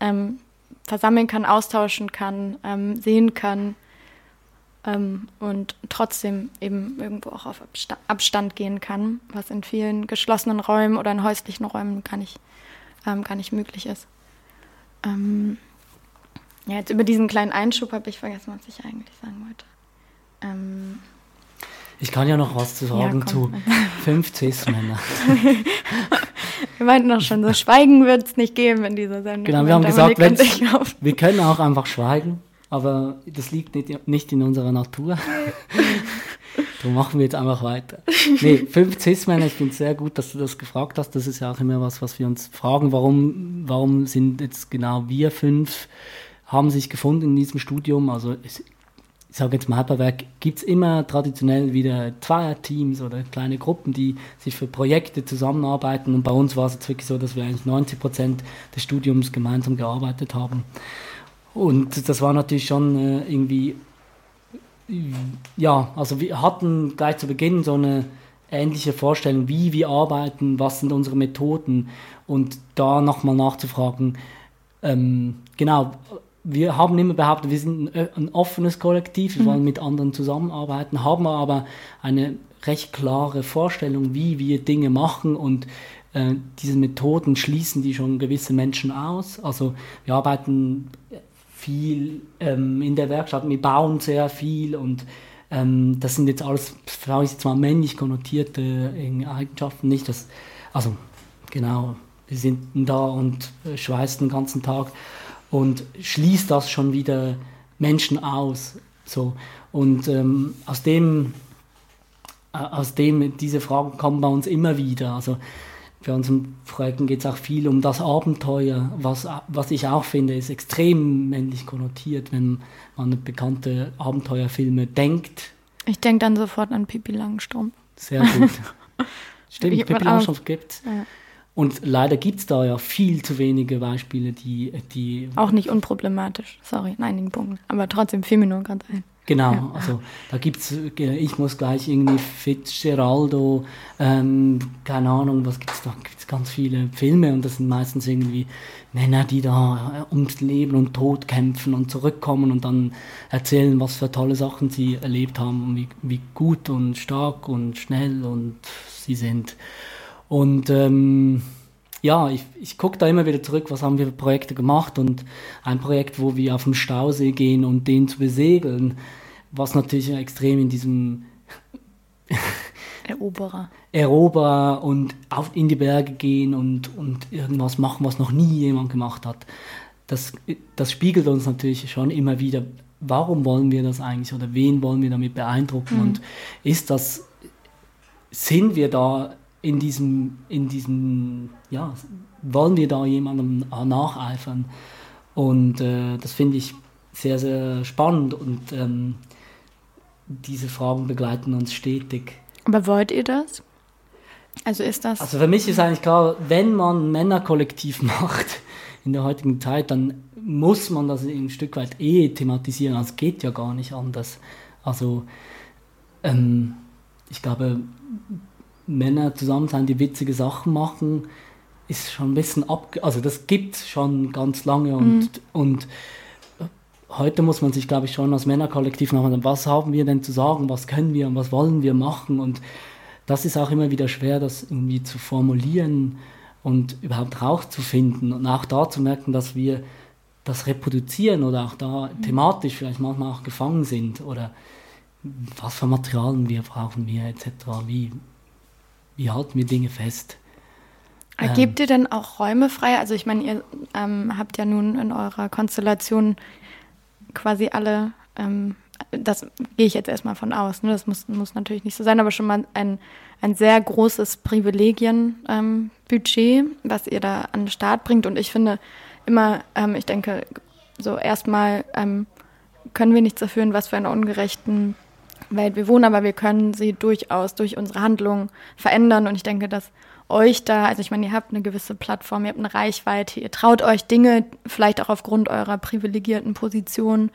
Speaker 1: ähm, versammeln kann, austauschen kann, ähm, sehen kann ähm, und trotzdem eben irgendwo auch auf Absta Abstand gehen kann, was in vielen geschlossenen Räumen oder in häuslichen Räumen gar nicht, ähm, gar nicht möglich ist. Ähm, ja, jetzt über diesen kleinen Einschub habe ich vergessen, was ich eigentlich sagen wollte.
Speaker 2: Ich kann ja noch was zu sagen ja, zu fünf Cis-Männern.
Speaker 1: wir meinten doch schon, so Schweigen wird es nicht geben in dieser Sendung.
Speaker 2: Genau, wir haben gesagt, wir können auch einfach schweigen, aber das liegt nicht, nicht in unserer Natur. Darum machen wir jetzt einfach weiter. Nee, fünf Cis-Männer, ich finde es sehr gut, dass du das gefragt hast. Das ist ja auch immer was, was wir uns fragen. Warum, warum sind jetzt genau wir fünf, haben sich gefunden in diesem Studium? Also es ich sage jetzt mal Hyperwerk, gibt es immer traditionell wieder Zweierteams oder kleine Gruppen, die sich für Projekte zusammenarbeiten. Und bei uns war es jetzt wirklich so, dass wir eigentlich 90 Prozent des Studiums gemeinsam gearbeitet haben. Und das war natürlich schon äh, irgendwie, ja, also wir hatten gleich zu Beginn so eine ähnliche Vorstellung, wie wir arbeiten, was sind unsere Methoden und da nochmal nachzufragen, ähm, genau, wir haben immer behauptet, wir sind ein, offenes Kollektiv, wir mhm. wollen mit anderen zusammenarbeiten, haben aber eine recht klare Vorstellung, wie wir Dinge machen und äh, diese Methoden schließen die schon gewisse Menschen aus. Also wir arbeiten viel ähm, in der Werkstatt, wir bauen sehr viel und ähm, das sind jetzt alles, sage ich jetzt mal, männlich konnotierte Eigenschaften, nicht das, also genau, wir sind da und schweißen den ganzen Tag und schließt das schon wieder Menschen aus. So. Und ähm, aus dem, äh, aus dem, diese Fragen kommen bei uns immer wieder. Also bei unseren Projekten geht es auch viel um das Abenteuer, was, was ich auch finde, ist extrem männlich konnotiert, wenn man an bekannte Abenteuerfilme denkt.
Speaker 1: Ich denke dann sofort an Pippi Langstrumpf.
Speaker 2: Sehr gut. Stimmt, Pippi Langstrumpf gibt ja. Und leider gibt es da ja viel zu wenige Beispiele, die, die.
Speaker 1: Auch nicht unproblematisch, sorry, in einigen Punkten. Aber trotzdem fiel mir nur gerade ein.
Speaker 2: Genau, ja. also da gibt es, ich muss gleich irgendwie Fitzgeraldo, ähm, keine Ahnung, was gibt es da? Gibt es ganz viele Filme und das sind meistens irgendwie Männer, die da äh, ums Leben und Tod kämpfen und zurückkommen und dann erzählen, was für tolle Sachen sie erlebt haben und wie, wie gut und stark und schnell und sie sind. Und ähm, ja, ich, ich gucke da immer wieder zurück, was haben wir für Projekte gemacht und ein Projekt, wo wir auf den Stausee gehen und den zu besegeln, was natürlich extrem in diesem
Speaker 1: Eroberer.
Speaker 2: Eroberer und auf, in die Berge gehen und, und irgendwas machen, was noch nie jemand gemacht hat. Das, das spiegelt uns natürlich schon immer wieder, warum wollen wir das eigentlich oder wen wollen wir damit beeindrucken mhm. und ist das, sind wir da in diesem, in diesem, ja, wollen wir da jemandem nacheifern? Und äh, das finde ich sehr, sehr spannend und ähm, diese Fragen begleiten uns stetig.
Speaker 1: Aber wollt ihr das? Also ist das.
Speaker 2: Also für mich ist eigentlich klar, wenn man Männerkollektiv macht in der heutigen Zeit, dann muss man das ein Stück weit eh thematisieren. Also es geht ja gar nicht anders. Also ähm, ich glaube, Männer zusammen sein, die witzige Sachen machen, ist schon ein bisschen ab. Also das gibt es schon ganz lange und, mhm. und heute muss man sich, glaube ich, schon als Männerkollektiv machen, was haben wir denn zu sagen, was können wir und was wollen wir machen und das ist auch immer wieder schwer, das irgendwie zu formulieren und überhaupt rauszufinden und auch da zu merken, dass wir das reproduzieren oder auch da mhm. thematisch vielleicht manchmal auch gefangen sind oder was für Materialien wir brauchen wir etc. Wie, wie halten wir Dinge fest?
Speaker 1: Gebt ähm, ihr denn auch Räume frei? Also ich meine, ihr ähm, habt ja nun in eurer Konstellation quasi alle, ähm, das gehe ich jetzt erstmal von aus, ne? das muss, muss natürlich nicht so sein, aber schon mal ein, ein sehr großes Privilegienbudget, ähm, was ihr da an den Start bringt. Und ich finde immer, ähm, ich denke, so erstmal ähm, können wir nichts dafür, in was für einer ungerechten Welt wir wohnen, aber wir können sie durchaus durch unsere Handlungen verändern. Und ich denke, dass euch da, also ich meine, ihr habt eine gewisse Plattform, ihr habt eine Reichweite, ihr traut euch Dinge, vielleicht auch aufgrund eurer privilegierten Position,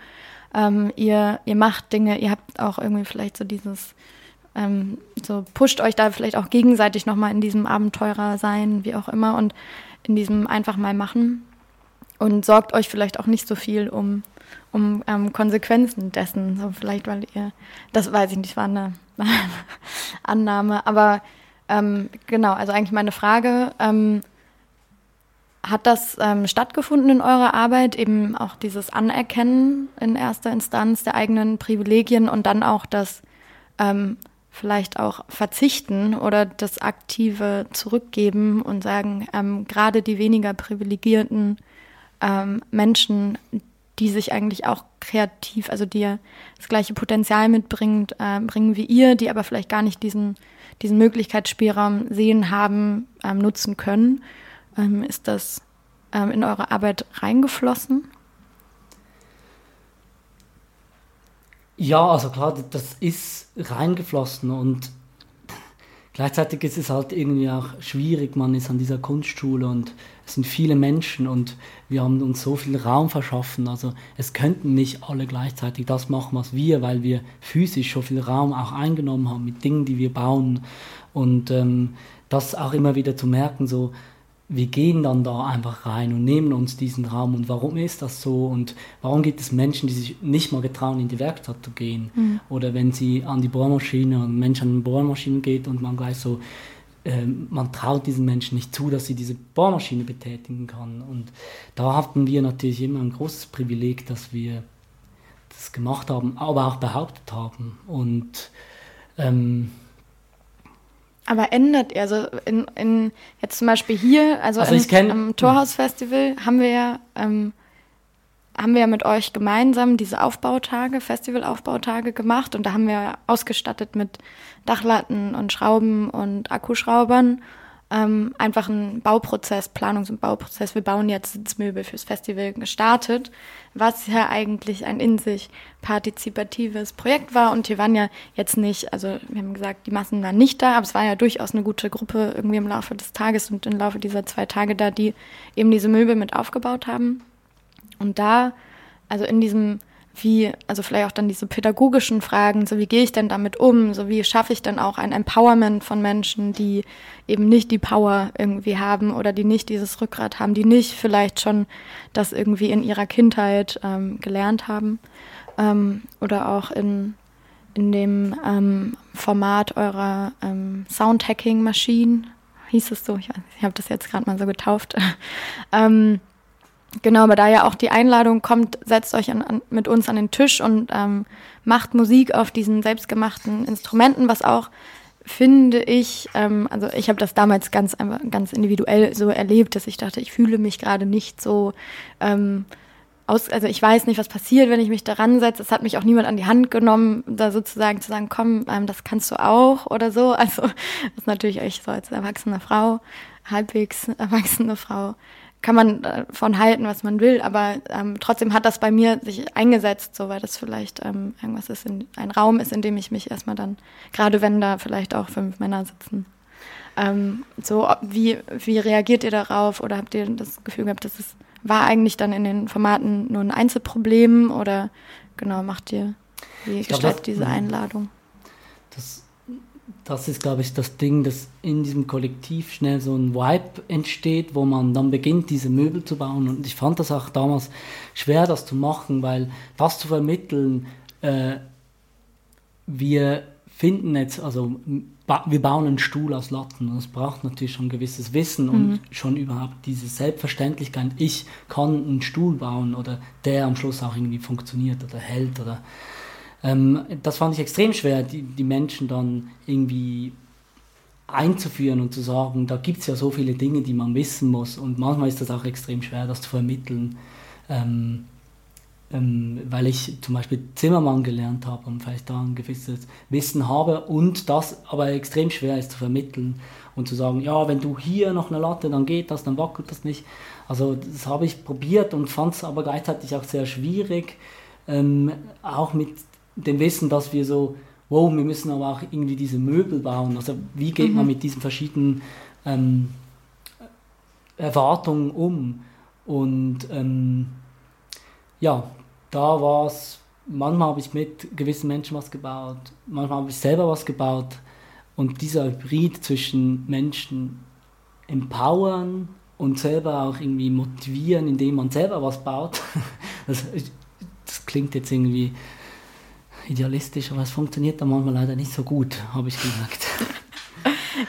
Speaker 1: ähm, ihr, ihr macht Dinge, ihr habt auch irgendwie vielleicht so dieses, ähm, so pusht euch da vielleicht auch gegenseitig nochmal in diesem Abenteurer sein, wie auch immer, und in diesem einfach mal machen und sorgt euch vielleicht auch nicht so viel um, um ähm, Konsequenzen dessen, so vielleicht, weil ihr, das weiß ich nicht, war eine Annahme, aber ähm, genau, also eigentlich meine Frage, ähm, hat das ähm, stattgefunden in eurer Arbeit, eben auch dieses Anerkennen in erster Instanz der eigenen Privilegien und dann auch das ähm, vielleicht auch Verzichten oder das aktive Zurückgeben und sagen, ähm, gerade die weniger privilegierten ähm, Menschen, die sich eigentlich auch kreativ, also die das gleiche Potenzial mitbringt, äh, bringen wie ihr, die aber vielleicht gar nicht diesen diesen Möglichkeitsspielraum sehen, haben, ähm, nutzen können. Ähm, ist das ähm, in eure Arbeit reingeflossen?
Speaker 2: Ja, also klar, das ist reingeflossen und gleichzeitig ist es halt irgendwie auch schwierig. Man ist an dieser Kunstschule und es sind viele Menschen und wir haben uns so viel Raum verschaffen. Also es könnten nicht alle gleichzeitig das machen, was wir, weil wir physisch so viel Raum auch eingenommen haben mit Dingen, die wir bauen. Und ähm, das auch immer wieder zu merken, so wir gehen dann da einfach rein und nehmen uns diesen Raum und warum ist das so und warum gibt es Menschen, die sich nicht mal getrauen, in die Werkstatt zu gehen mhm. oder wenn sie an die Bohrmaschine und ein Mensch an die Bohrmaschine geht und man gleich so man traut diesen Menschen nicht zu, dass sie diese Bohrmaschine betätigen kann. Und da hatten wir natürlich immer ein großes Privileg, dass wir das gemacht haben, aber auch behauptet haben. Und ähm,
Speaker 1: aber ändert er, also in, in jetzt zum Beispiel hier, also, also im, kenn, am Torhausfestival haben wir ja ähm, haben wir ja mit euch gemeinsam diese Aufbautage, Festivalaufbautage gemacht und da haben wir ausgestattet mit Dachlatten und Schrauben und Akkuschraubern ähm, einfach einen Bauprozess, Planungs- und Bauprozess. Wir bauen jetzt Sitzmöbel fürs Festival gestartet, was ja eigentlich ein in sich partizipatives Projekt war. Und hier waren ja jetzt nicht, also wir haben gesagt, die Massen waren nicht da, aber es war ja durchaus eine gute Gruppe irgendwie im Laufe des Tages und im Laufe dieser zwei Tage da, die eben diese Möbel mit aufgebaut haben. Und da, also in diesem, wie, also vielleicht auch dann diese pädagogischen Fragen, so wie gehe ich denn damit um, so wie schaffe ich dann auch ein Empowerment von Menschen, die eben nicht die Power irgendwie haben oder die nicht dieses Rückgrat haben, die nicht vielleicht schon das irgendwie in ihrer Kindheit ähm, gelernt haben ähm, oder auch in in dem ähm, Format eurer ähm, Soundhacking-Maschinen, hieß es so, ich, ich habe das jetzt gerade mal so getauft. genau, aber da ja auch die Einladung kommt, setzt euch an, an, mit uns an den Tisch und ähm, macht Musik auf diesen selbstgemachten Instrumenten, was auch finde ich, ähm, also ich habe das damals ganz einfach ganz individuell so erlebt, dass ich dachte, ich fühle mich gerade nicht so ähm, aus, also ich weiß nicht, was passiert, wenn ich mich daran setze. Es hat mich auch niemand an die Hand genommen, da sozusagen zu sagen, komm, ähm, das kannst du auch oder so. Also das ist natürlich echt so als erwachsene Frau, halbwegs erwachsene Frau, kann man davon halten, was man will, aber ähm, trotzdem hat das bei mir sich eingesetzt, so weil das vielleicht ähm, irgendwas ist, in, ein Raum ist, in dem ich mich erstmal dann, gerade wenn da vielleicht auch fünf Männer sitzen, ähm, so wie, wie reagiert ihr darauf oder habt ihr das Gefühl gehabt, dass es war eigentlich dann in den Formaten nur ein Einzelproblem oder genau macht ihr, wie ich gestaltet diese Einladung?
Speaker 2: Das ist, glaube ich, das Ding, dass in diesem Kollektiv schnell so ein Vibe entsteht, wo man dann beginnt, diese Möbel zu bauen. Und ich fand das auch damals schwer, das zu machen, weil das zu vermitteln, äh, wir finden jetzt, also ba wir bauen einen Stuhl aus Latten. Das braucht natürlich schon ein gewisses Wissen und mhm. schon überhaupt diese Selbstverständlichkeit, ich kann einen Stuhl bauen oder der am Schluss auch irgendwie funktioniert oder hält oder ähm, das fand ich extrem schwer, die, die Menschen dann irgendwie einzuführen und zu sagen, da gibt es ja so viele Dinge, die man wissen muss. Und manchmal ist das auch extrem schwer, das zu vermitteln. Ähm, ähm, weil ich zum Beispiel Zimmermann gelernt habe und vielleicht da ein gewisses Wissen habe und das aber extrem schwer ist zu vermitteln und zu sagen, ja, wenn du hier noch eine Latte, dann geht das, dann wackelt das nicht. Also das habe ich probiert und fand es aber gleichzeitig auch sehr schwierig, ähm, auch mit dem Wissen, dass wir so, wow, wir müssen aber auch irgendwie diese Möbel bauen. Also wie geht mhm. man mit diesen verschiedenen ähm, Erwartungen um? Und ähm, ja, da war es, manchmal habe ich mit gewissen Menschen was gebaut, manchmal habe ich selber was gebaut. Und dieser Hybrid zwischen Menschen empowern und selber auch irgendwie motivieren, indem man selber was baut, das, das klingt jetzt irgendwie idealistisch, aber es funktioniert dann manchmal leider nicht so gut, habe ich gemerkt.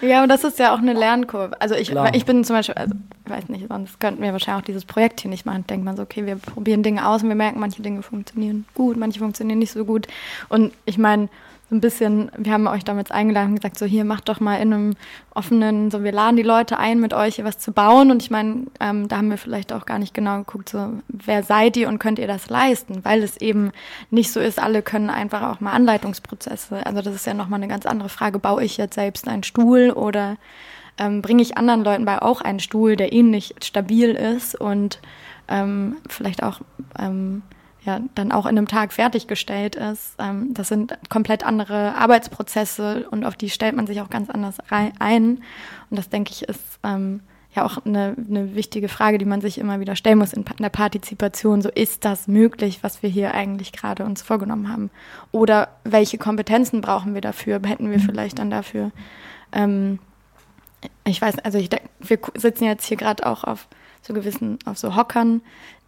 Speaker 1: Ja, und das ist ja auch eine Lernkurve. Also ich, ich bin zum Beispiel, also ich weiß nicht, sonst könnten wir wahrscheinlich auch dieses Projekt hier nicht machen. Denkt man so, okay, wir probieren Dinge aus und wir merken, manche Dinge funktionieren gut, manche funktionieren nicht so gut. Und ich meine, so ein bisschen, wir haben euch damals eingeladen und gesagt, so hier macht doch mal in einem offenen, so wir laden die Leute ein, mit euch hier was zu bauen. Und ich meine, ähm, da haben wir vielleicht auch gar nicht genau geguckt, so wer seid ihr und könnt ihr das leisten, weil es eben nicht so ist, alle können einfach auch mal Anleitungsprozesse. Also das ist ja nochmal eine ganz andere Frage. Baue ich jetzt selbst einen Stuhl oder ähm, bringe ich anderen Leuten bei auch einen Stuhl, der ähnlich stabil ist und ähm, vielleicht auch ähm, ja dann auch in einem Tag fertiggestellt ist. Ähm, das sind komplett andere Arbeitsprozesse und auf die stellt man sich auch ganz anders ein. Und das denke ich ist ähm, ja auch eine, eine wichtige Frage, die man sich immer wieder stellen muss in der Partizipation. So ist das möglich, was wir hier eigentlich gerade uns vorgenommen haben? Oder welche Kompetenzen brauchen wir dafür? Hätten wir vielleicht dann dafür ähm, ich weiß, also ich, wir sitzen jetzt hier gerade auch auf so gewissen, auf so Hockern,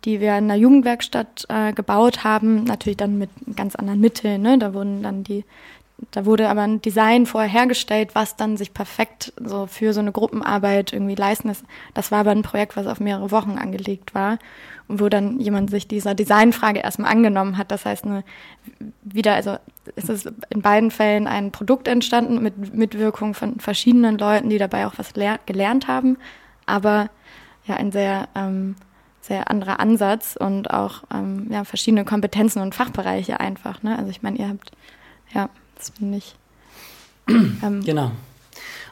Speaker 1: die wir in einer Jugendwerkstatt äh, gebaut haben, natürlich dann mit ganz anderen Mitteln. Ne? Da wurden dann die, da wurde aber ein Design vorher hergestellt, was dann sich perfekt so für so eine Gruppenarbeit irgendwie leisten ist. Das war aber ein Projekt, was auf mehrere Wochen angelegt war und wo dann jemand sich dieser Designfrage erstmal angenommen hat. Das heißt, eine, wieder, also es ist in beiden Fällen ein Produkt entstanden mit Mitwirkung von verschiedenen Leuten, die dabei auch was gelernt haben, aber ja ein sehr ähm, sehr anderer Ansatz und auch ähm, ja, verschiedene Kompetenzen und Fachbereiche einfach. Ne? Also ich meine, ihr habt, ja, das finde ich.
Speaker 2: Ähm, genau.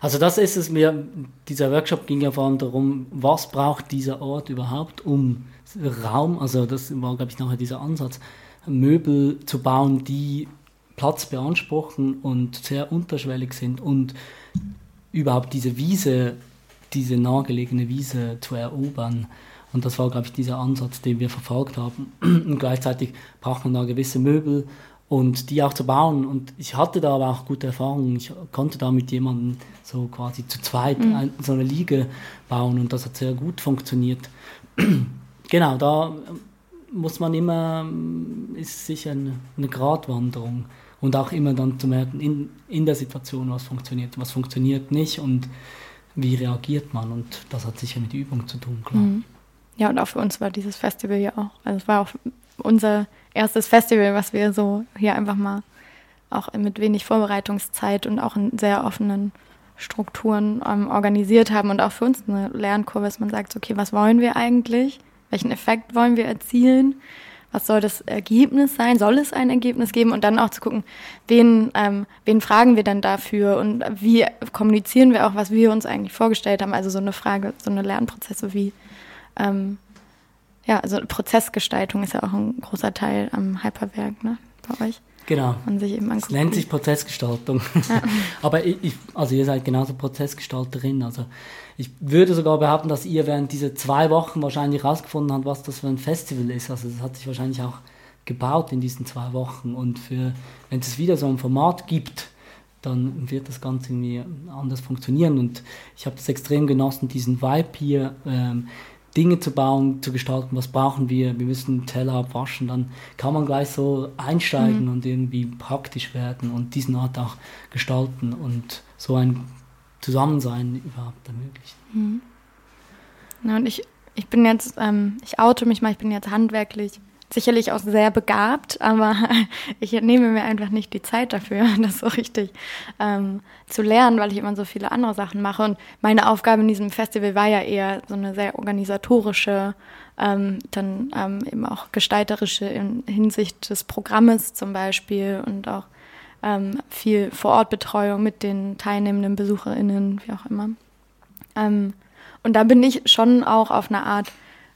Speaker 2: Also das ist es mir, dieser Workshop ging ja vor allem darum, was braucht dieser Ort überhaupt, um Raum, also das war, glaube ich, nachher dieser Ansatz, Möbel zu bauen, die Platz beanspruchen und sehr unterschwellig sind und überhaupt diese Wiese, diese nahegelegene Wiese zu erobern. Und das war, glaube ich, dieser Ansatz, den wir verfolgt haben. Und gleichzeitig braucht man da gewisse Möbel und die auch zu bauen. Und ich hatte da aber auch gute Erfahrungen. Ich konnte da mit jemandem so quasi zu zweit mhm. so eine Liege bauen und das hat sehr gut funktioniert. genau, da muss man immer, ist sicher eine, eine Gratwanderung. und auch immer dann zu merken, in, in der Situation, was funktioniert, was funktioniert nicht und wie reagiert man. Und das hat sicher mit Übung zu tun, klar. Mhm.
Speaker 1: Ja, und auch für uns war dieses Festival ja auch. Also es war auch unser erstes Festival, was wir so hier einfach mal auch mit wenig Vorbereitungszeit und auch in sehr offenen Strukturen ähm, organisiert haben und auch für uns eine Lernkurve, dass man sagt, okay, was wollen wir eigentlich? Welchen Effekt wollen wir erzielen? Was soll das Ergebnis sein? Soll es ein Ergebnis geben? Und dann auch zu gucken, wen, ähm, wen fragen wir denn dafür und wie kommunizieren wir auch, was wir uns eigentlich vorgestellt haben? Also so eine Frage, so eine Lernprozesse wie, ähm, ja, also Prozessgestaltung ist ja auch ein großer Teil am Hyperwerk, ne, bei euch.
Speaker 2: Genau. Man sich eben. Es nennt sich Prozessgestaltung. Ja. Aber ich, ich, also ihr seid genauso Prozessgestalterin. Also ich würde sogar behaupten, dass ihr während dieser zwei Wochen wahrscheinlich herausgefunden habt, was das für ein Festival ist. Also das hat sich wahrscheinlich auch gebaut in diesen zwei Wochen. Und für, wenn es wieder so ein Format gibt, dann wird das Ganze irgendwie anders funktionieren. Und ich habe das extrem genossen, diesen Vibe hier. Ähm, Dinge zu bauen, zu gestalten, was brauchen wir, wir müssen Teller abwaschen, dann kann man gleich so einsteigen mhm. und irgendwie praktisch werden und diesen Ort auch gestalten und so ein Zusammensein überhaupt ermöglichen. Mhm.
Speaker 1: Ja, und ich, ich bin jetzt, ähm, ich oute mich mal, ich bin jetzt handwerklich sicherlich auch sehr begabt, aber ich nehme mir einfach nicht die Zeit dafür, das so richtig ähm, zu lernen, weil ich immer so viele andere Sachen mache. Und meine Aufgabe in diesem Festival war ja eher so eine sehr organisatorische, ähm, dann ähm, eben auch gestalterische in Hinsicht des Programmes zum Beispiel und auch ähm, viel Vorortbetreuung mit den teilnehmenden BesucherInnen, wie auch immer. Ähm, und da bin ich schon auch auf eine Art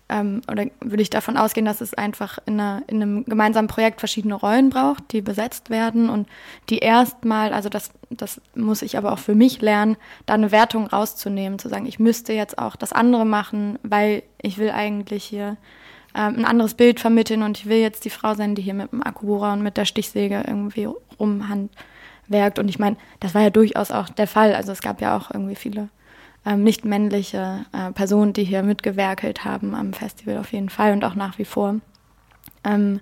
Speaker 1: ähm, oder würde ich davon ausgehen, dass es einfach in, einer, in, einem gemeinsamen Projekt verschiedene Rollen braucht, die besetzt werden und die erstmal, also das, das muss ich aber auch für mich lernen, da eine Wertung rauszunehmen, zu sagen, ich müsste jetzt auch das andere machen, weil ich will eigentlich hier ähm, ein anderes Bild vermitteln und ich will jetzt die Frau sein, die hier mit dem Akkubohrer und mit der Stichsäge irgendwie rumhandwerkt. Und ich meine, das war ja durchaus auch der Fall. Also es gab ja auch irgendwie viele ähm, nicht männliche äh, Personen, die hier mitgewerkelt haben am Festival auf jeden Fall und auch nach wie vor. Ähm,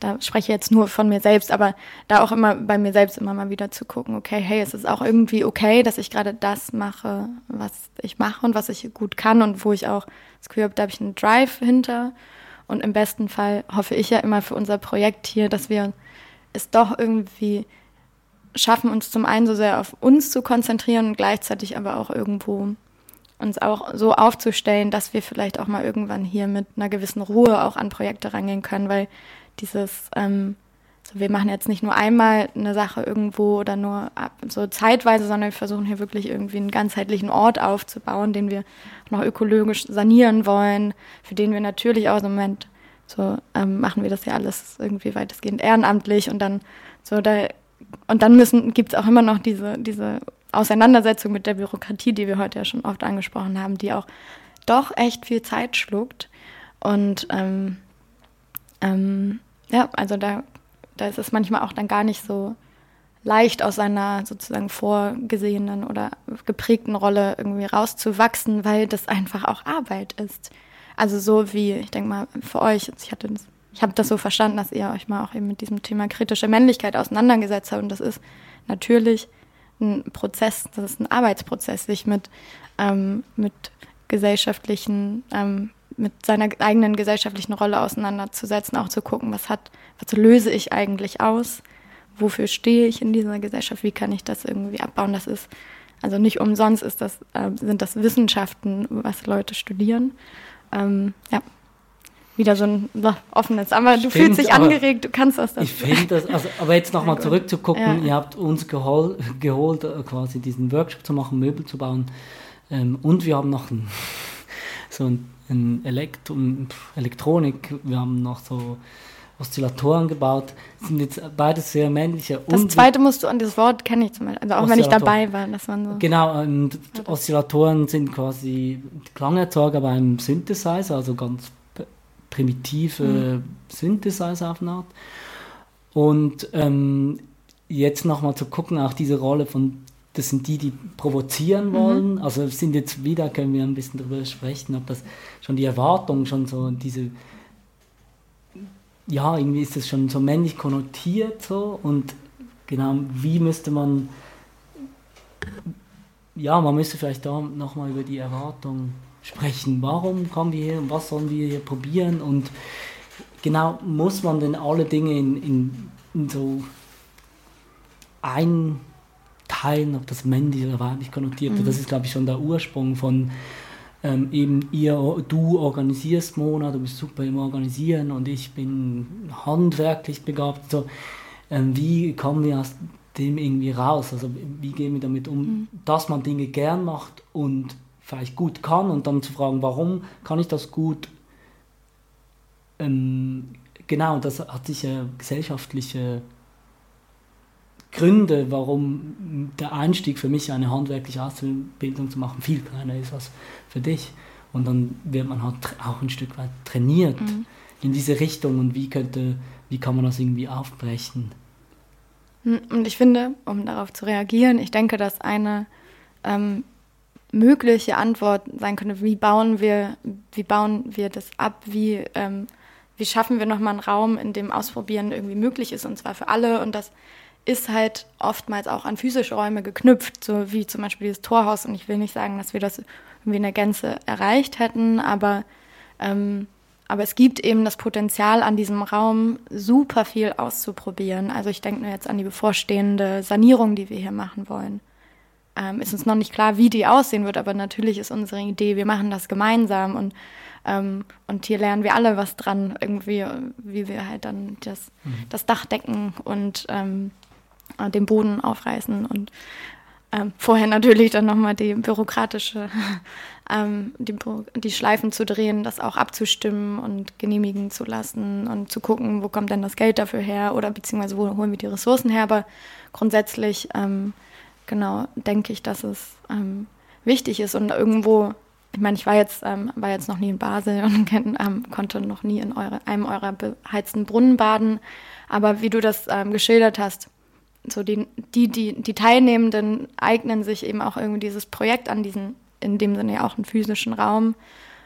Speaker 1: da spreche ich jetzt nur von mir selbst, aber da auch immer bei mir selbst immer mal wieder zu gucken, okay, hey, es ist auch irgendwie okay, dass ich gerade das mache, was ich mache und was ich gut kann und wo ich auch das Gefühl habe, da habe ich einen Drive hinter. Und im besten Fall hoffe ich ja immer für unser Projekt hier, dass wir es doch irgendwie schaffen, uns zum einen so sehr auf uns zu konzentrieren und gleichzeitig aber auch irgendwo uns auch so aufzustellen, dass wir vielleicht auch mal irgendwann hier mit einer gewissen Ruhe auch an Projekte rangehen können, weil dieses, ähm, wir machen jetzt nicht nur einmal eine Sache irgendwo oder nur so zeitweise, sondern wir versuchen hier wirklich irgendwie einen ganzheitlichen Ort aufzubauen, den wir noch ökologisch sanieren wollen, für den wir natürlich auch im Moment so ähm, machen wir das ja alles irgendwie weitestgehend ehrenamtlich und dann so da und dann müssen, gibt es auch immer noch diese, diese Auseinandersetzung mit der Bürokratie, die wir heute ja schon oft angesprochen haben, die auch doch echt viel Zeit schluckt. Und ähm, ähm, ja, also da, da ist es manchmal auch dann gar nicht so leicht aus seiner sozusagen vorgesehenen oder geprägten Rolle irgendwie rauszuwachsen, weil das einfach auch Arbeit ist. Also so wie, ich denke mal, für euch, ich hatte ich habe das so verstanden, dass ihr euch mal auch eben mit diesem Thema kritische Männlichkeit auseinandergesetzt habt. Und das ist natürlich ein Prozess, das ist ein Arbeitsprozess, sich mit, ähm, mit gesellschaftlichen, ähm, mit seiner eigenen gesellschaftlichen Rolle auseinanderzusetzen, auch zu gucken, was hat, was löse ich eigentlich aus, wofür stehe ich in dieser Gesellschaft, wie kann ich das irgendwie abbauen. Das ist also nicht umsonst ist das, äh, sind das Wissenschaften, was Leute studieren. Ähm, ja, wieder so ein offenes. Aber du fühlst dich angeregt, du kannst das.
Speaker 2: Ich finde das, also, aber jetzt nochmal zurückzugucken, ja. ihr habt uns gehol, geholt, äh, quasi diesen Workshop zu machen, Möbel zu bauen. Ähm, und wir haben noch ein, so ein, ein Elektro, Elektronik, wir haben noch so Oszillatoren gebaut. Das sind jetzt beides sehr männliche.
Speaker 1: Das zweite musst du an das Wort kenne ich zum Beispiel, also auch wenn ich dabei war, dass man so.
Speaker 2: Genau, und Oszillatoren sind quasi Klangerzeuger beim Synthesizer, also ganz primitive mhm. Synthesizer auf eine Art. Und ähm, jetzt nochmal zu gucken, auch diese Rolle von, das sind die, die provozieren wollen. Mhm. Also sind jetzt wieder, können wir ein bisschen darüber sprechen, ob das schon die Erwartung, schon so diese, ja, irgendwie ist das schon so männlich konnotiert so und genau, wie müsste man, ja, man müsste vielleicht da nochmal über die Erwartung sprechen. Warum kommen wir hier und was sollen wir hier probieren und genau, muss man denn alle Dinge in, in, in so einteilen, ob das männlich oder weiblich konnotiert. Mhm. Das ist, glaube ich, schon der Ursprung von ähm, eben ihr, du organisierst Mona, du bist super im Organisieren und ich bin handwerklich begabt. So, ähm, wie kommen wir aus dem irgendwie raus? Also wie gehen wir damit um, mhm. dass man Dinge gern macht und vielleicht gut kann und dann zu fragen, warum kann ich das gut? Ähm, genau, das hat sicher gesellschaftliche Gründe, warum der Einstieg für mich eine handwerkliche Ausbildung zu machen viel kleiner ist als für dich. Und dann wird man halt auch ein Stück weit trainiert mhm. in diese Richtung und wie könnte, wie kann man das irgendwie aufbrechen?
Speaker 1: Hm, und ich finde, um darauf zu reagieren, ich denke, dass eine ähm, mögliche Antwort sein könnte, wie bauen wir, wie bauen wir das ab, wie, ähm, wie schaffen wir nochmal einen Raum, in dem Ausprobieren irgendwie möglich ist, und zwar für alle. Und das ist halt oftmals auch an physische Räume geknüpft, so wie zum Beispiel dieses Torhaus. Und ich will nicht sagen, dass wir das irgendwie in der Gänze erreicht hätten, aber, ähm, aber es gibt eben das Potenzial an diesem Raum, super viel auszuprobieren. Also ich denke nur jetzt an die bevorstehende Sanierung, die wir hier machen wollen. Ähm, ist uns noch nicht klar, wie die aussehen wird, aber natürlich ist unsere Idee, wir machen das gemeinsam und ähm, und hier lernen wir alle was dran, irgendwie, wie wir halt dann das, mhm. das Dach decken und ähm, äh, den Boden aufreißen und ähm, vorher natürlich dann nochmal die bürokratische, ähm, die, die Schleifen zu drehen, das auch abzustimmen und genehmigen zu lassen und zu gucken, wo kommt denn das Geld dafür her oder beziehungsweise wo holen wir die Ressourcen her. Aber grundsätzlich, ähm, genau, denke ich, dass es ähm, wichtig ist und irgendwo, ich meine, ich war jetzt, ähm, war jetzt noch nie in Basel und ähm, konnte noch nie in eure, einem eurer beheizten Brunnen baden. Aber wie du das geschildert hast, so die, die, die, die Teilnehmenden eignen sich eben auch irgendwie dieses Projekt an diesen, in dem Sinne ja auch einen physischen Raum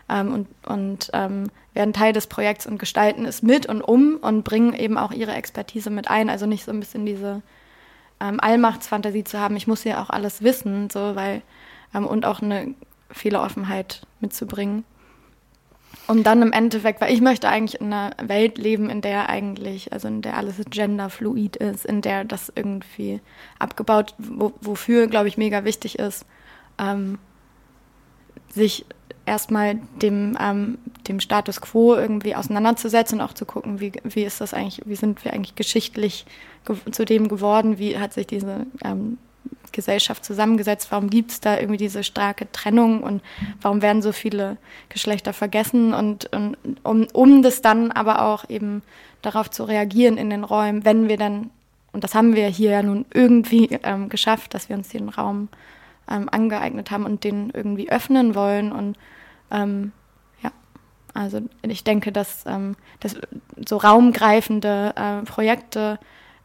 Speaker 1: ähm, und, und ähm, werden Teil des Projekts und gestalten es mit und um und bringen eben auch ihre Expertise mit ein. Also nicht so ein bisschen diese ähm, Allmachtsfantasie zu haben, ich muss ja auch alles wissen, so weil ähm, und auch eine Fehleroffenheit mitzubringen. Und dann im Endeffekt, weil ich möchte eigentlich in einer Welt leben, in der eigentlich, also in der alles genderfluid ist, in der das irgendwie abgebaut, wo, wofür, glaube ich, mega wichtig ist, ähm, sich erstmal dem, ähm, dem Status quo irgendwie auseinanderzusetzen und auch zu gucken, wie, wie ist das eigentlich, wie sind wir eigentlich geschichtlich zu dem geworden, wie hat sich diese ähm, Gesellschaft zusammengesetzt? Warum gibt es da irgendwie diese starke Trennung und warum werden so viele Geschlechter vergessen? Und, und um, um das dann aber auch eben darauf zu reagieren in den Räumen, wenn wir dann, und das haben wir hier ja nun irgendwie ähm, geschafft, dass wir uns den Raum ähm, angeeignet haben und den irgendwie öffnen wollen und ähm, ja, also ich denke, dass, ähm, dass so raumgreifende äh, Projekte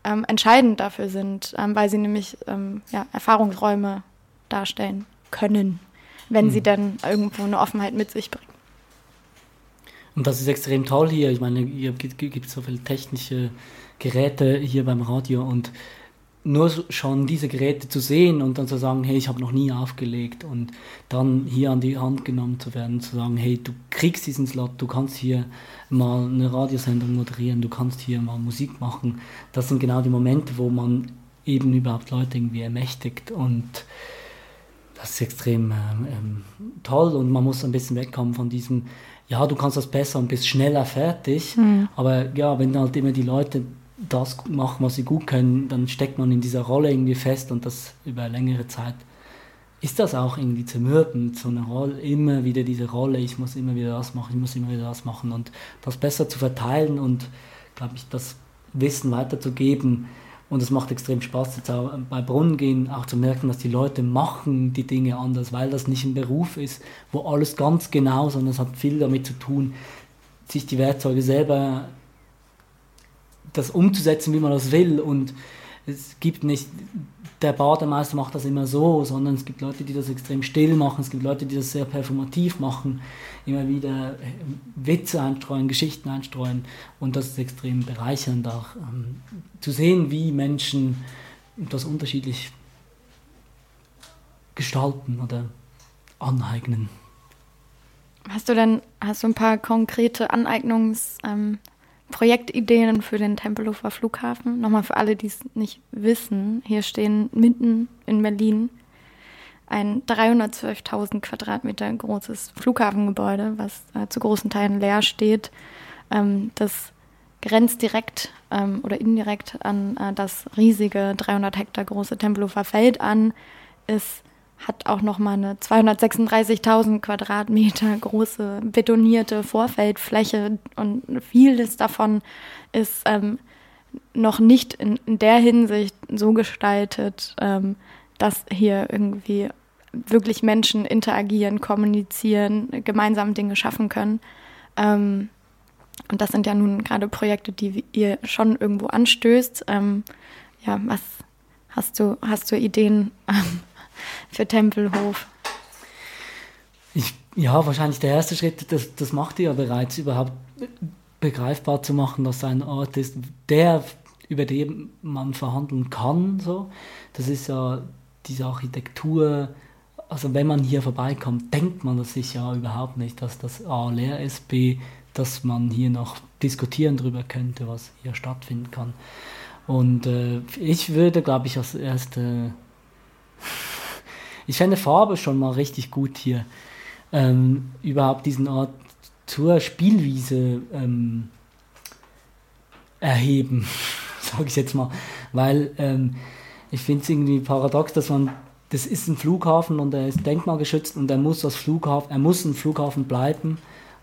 Speaker 1: ähm, entscheidend dafür sind, ähm, weil sie nämlich ähm, ja, Erfahrungsräume darstellen können, wenn mhm. sie dann irgendwo eine Offenheit mit sich bringen.
Speaker 2: Und das ist extrem toll hier. Ich meine, hier gibt es so viele technische Geräte hier beim Radio und nur schon diese Geräte zu sehen und dann zu sagen, hey, ich habe noch nie aufgelegt und dann hier an die Hand genommen zu werden, zu sagen, hey, du kriegst diesen Slot, du kannst hier mal eine Radiosendung moderieren, du kannst hier mal Musik machen. Das sind genau die Momente, wo man eben überhaupt Leute irgendwie ermächtigt und das ist extrem ähm, ähm toll und man muss ein bisschen wegkommen von diesem, ja, du kannst das besser und bist schneller fertig, mhm. aber ja, wenn halt immer die Leute das machen, was sie gut können, dann steckt man in dieser Rolle irgendwie fest und das über längere Zeit ist das auch irgendwie zermürbend, so eine Rolle, immer wieder diese Rolle, ich muss immer wieder das machen, ich muss immer wieder das machen und das besser zu verteilen und, glaube ich, das Wissen weiterzugeben. Und es macht extrem Spaß, jetzt auch bei Brunnen gehen, auch zu merken, dass die Leute machen die Dinge anders, weil das nicht ein Beruf ist, wo alles ganz genau, sondern es hat viel damit zu tun, sich die Werkzeuge selber das umzusetzen, wie man das will. Und es gibt nicht, der Bademeister macht das immer so, sondern es gibt Leute, die das extrem still machen, es gibt Leute, die das sehr performativ machen, immer wieder äh, Witze einstreuen, Geschichten einstreuen. Und das ist extrem bereichernd auch ähm, zu sehen, wie Menschen das unterschiedlich gestalten oder aneignen.
Speaker 1: Hast du denn, hast du ein paar konkrete Aneignungsprojektideen ähm, für den Tempelhofer Flughafen? Nochmal für alle, die es nicht wissen. Hier stehen mitten in Berlin ein 312.000 Quadratmeter großes Flughafengebäude, was äh, zu großen Teilen leer steht. Ähm, das grenzt direkt ähm, oder indirekt an äh, das riesige 300 Hektar große Tempelhofer Feld an. Es hat auch noch mal eine 236.000 Quadratmeter große betonierte Vorfeldfläche und vieles davon ist ähm, noch nicht in, in, der Hinsicht so gestaltet, ähm, dass hier irgendwie wirklich Menschen interagieren, kommunizieren, gemeinsam Dinge schaffen können. Ähm, und das sind ja nun gerade Projekte, die ihr schon irgendwo anstößt. Ähm, ja, was hast du, hast du Ideen ähm, für Tempelhof?
Speaker 2: Ich, ja, wahrscheinlich der erste Schritt, das, das macht ihr ja bereits, überhaupt begreifbar zu machen, dass ein Ort ist, der, über den man verhandeln kann. So. Das ist ja diese Architektur, also wenn man hier vorbeikommt, denkt man das sich ja überhaupt nicht, dass das A leer ist, B, dass man hier noch diskutieren darüber könnte, was hier stattfinden kann. Und äh, ich würde, glaube ich, als erste ich fände Farbe schon mal richtig gut hier. Ähm, überhaupt diesen Ort zur Spielwiese ähm, erheben, sage ich jetzt mal. Weil ähm, ich finde es irgendwie paradox, dass man, das ist ein Flughafen und er ist denkmalgeschützt und er muss als Flughafen, er muss ein Flughafen bleiben,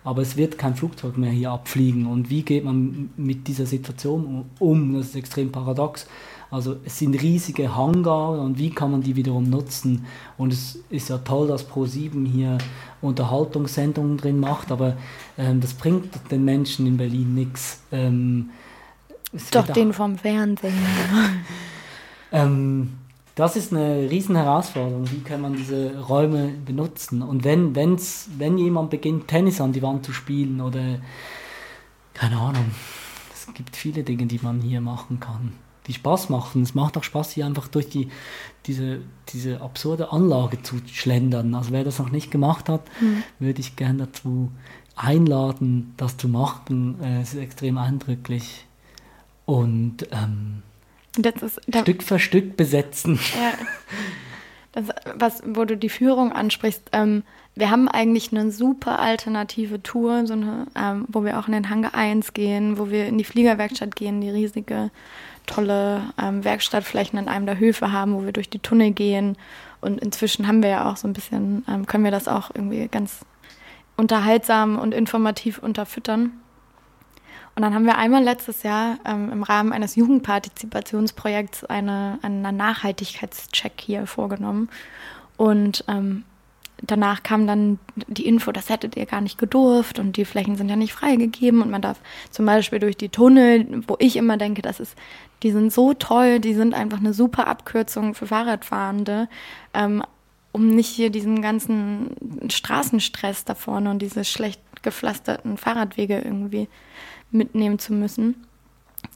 Speaker 2: aber es wird kein Flugzeug mehr hier abfliegen. Und wie geht man mit dieser Situation um? Das ist extrem paradox. Also es sind riesige Hangar und wie kann man die wiederum nutzen? Und es ist ja toll, dass Pro7 hier Unterhaltungssendungen drin macht, aber ähm, das bringt den Menschen in Berlin nichts. Ähm,
Speaker 1: Doch den vom Fernsehen.
Speaker 2: ähm, das ist eine riesen Herausforderung. Wie kann man diese Räume benutzen? Und wenn, wenn's, wenn jemand beginnt, Tennis an die Wand zu spielen oder keine Ahnung, es gibt viele Dinge, die man hier machen kann die Spaß machen. Es macht auch Spaß, hier einfach durch die, diese, diese absurde Anlage zu schlendern. Also wer das noch nicht gemacht hat, mhm. würde ich gerne dazu einladen, das zu machen. Äh, es ist extrem eindrücklich. Und ähm, ist, Stück für Stück besetzen. Ja.
Speaker 1: Das, was, wo du die Führung ansprichst, ähm, wir haben eigentlich eine super alternative Tour, so eine, ähm, wo wir auch in den Hangar 1 gehen, wo wir in die Fliegerwerkstatt gehen, die riesige tolle ähm, Werkstattflächen in einem der Höfe haben, wo wir durch die Tunnel gehen. Und inzwischen haben wir ja auch so ein bisschen, ähm, können wir das auch irgendwie ganz unterhaltsam und informativ unterfüttern. Und dann haben wir einmal letztes Jahr ähm, im Rahmen eines Jugendpartizipationsprojekts eine, einen Nachhaltigkeitscheck hier vorgenommen. Und ähm, danach kam dann die Info, das hättet ihr gar nicht gedurft und die Flächen sind ja nicht freigegeben und man darf zum Beispiel durch die Tunnel, wo ich immer denke, das ist, die sind so toll, die sind einfach eine super Abkürzung für Fahrradfahrende, ähm, um nicht hier diesen ganzen Straßenstress da vorne und diese schlecht gepflasterten Fahrradwege irgendwie mitnehmen zu müssen.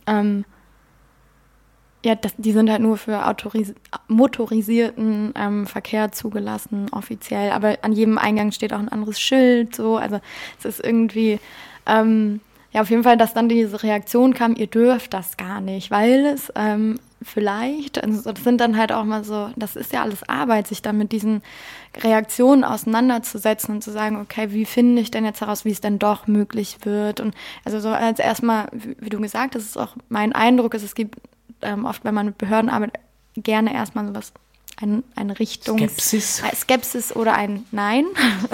Speaker 1: Ähm, ja, das, die sind halt nur für motorisierten ähm, Verkehr zugelassen, offiziell. Aber an jedem Eingang steht auch ein anderes Schild, so. Also es ist irgendwie, ähm, ja, auf jeden Fall, dass dann diese Reaktion kam, ihr dürft das gar nicht, weil es ähm, vielleicht, also das sind dann halt auch mal so, das ist ja alles Arbeit, sich dann mit diesen Reaktionen auseinanderzusetzen und zu sagen, okay, wie finde ich denn jetzt heraus, wie es denn doch möglich wird? Und also so als erstmal, wie du gesagt hast, ist auch mein Eindruck ist, es gibt ähm, oft, wenn man mit Behörden arbeitet, gerne erstmal sowas, ein, eine Richtung.
Speaker 2: Skepsis.
Speaker 1: Skepsis oder ein Nein.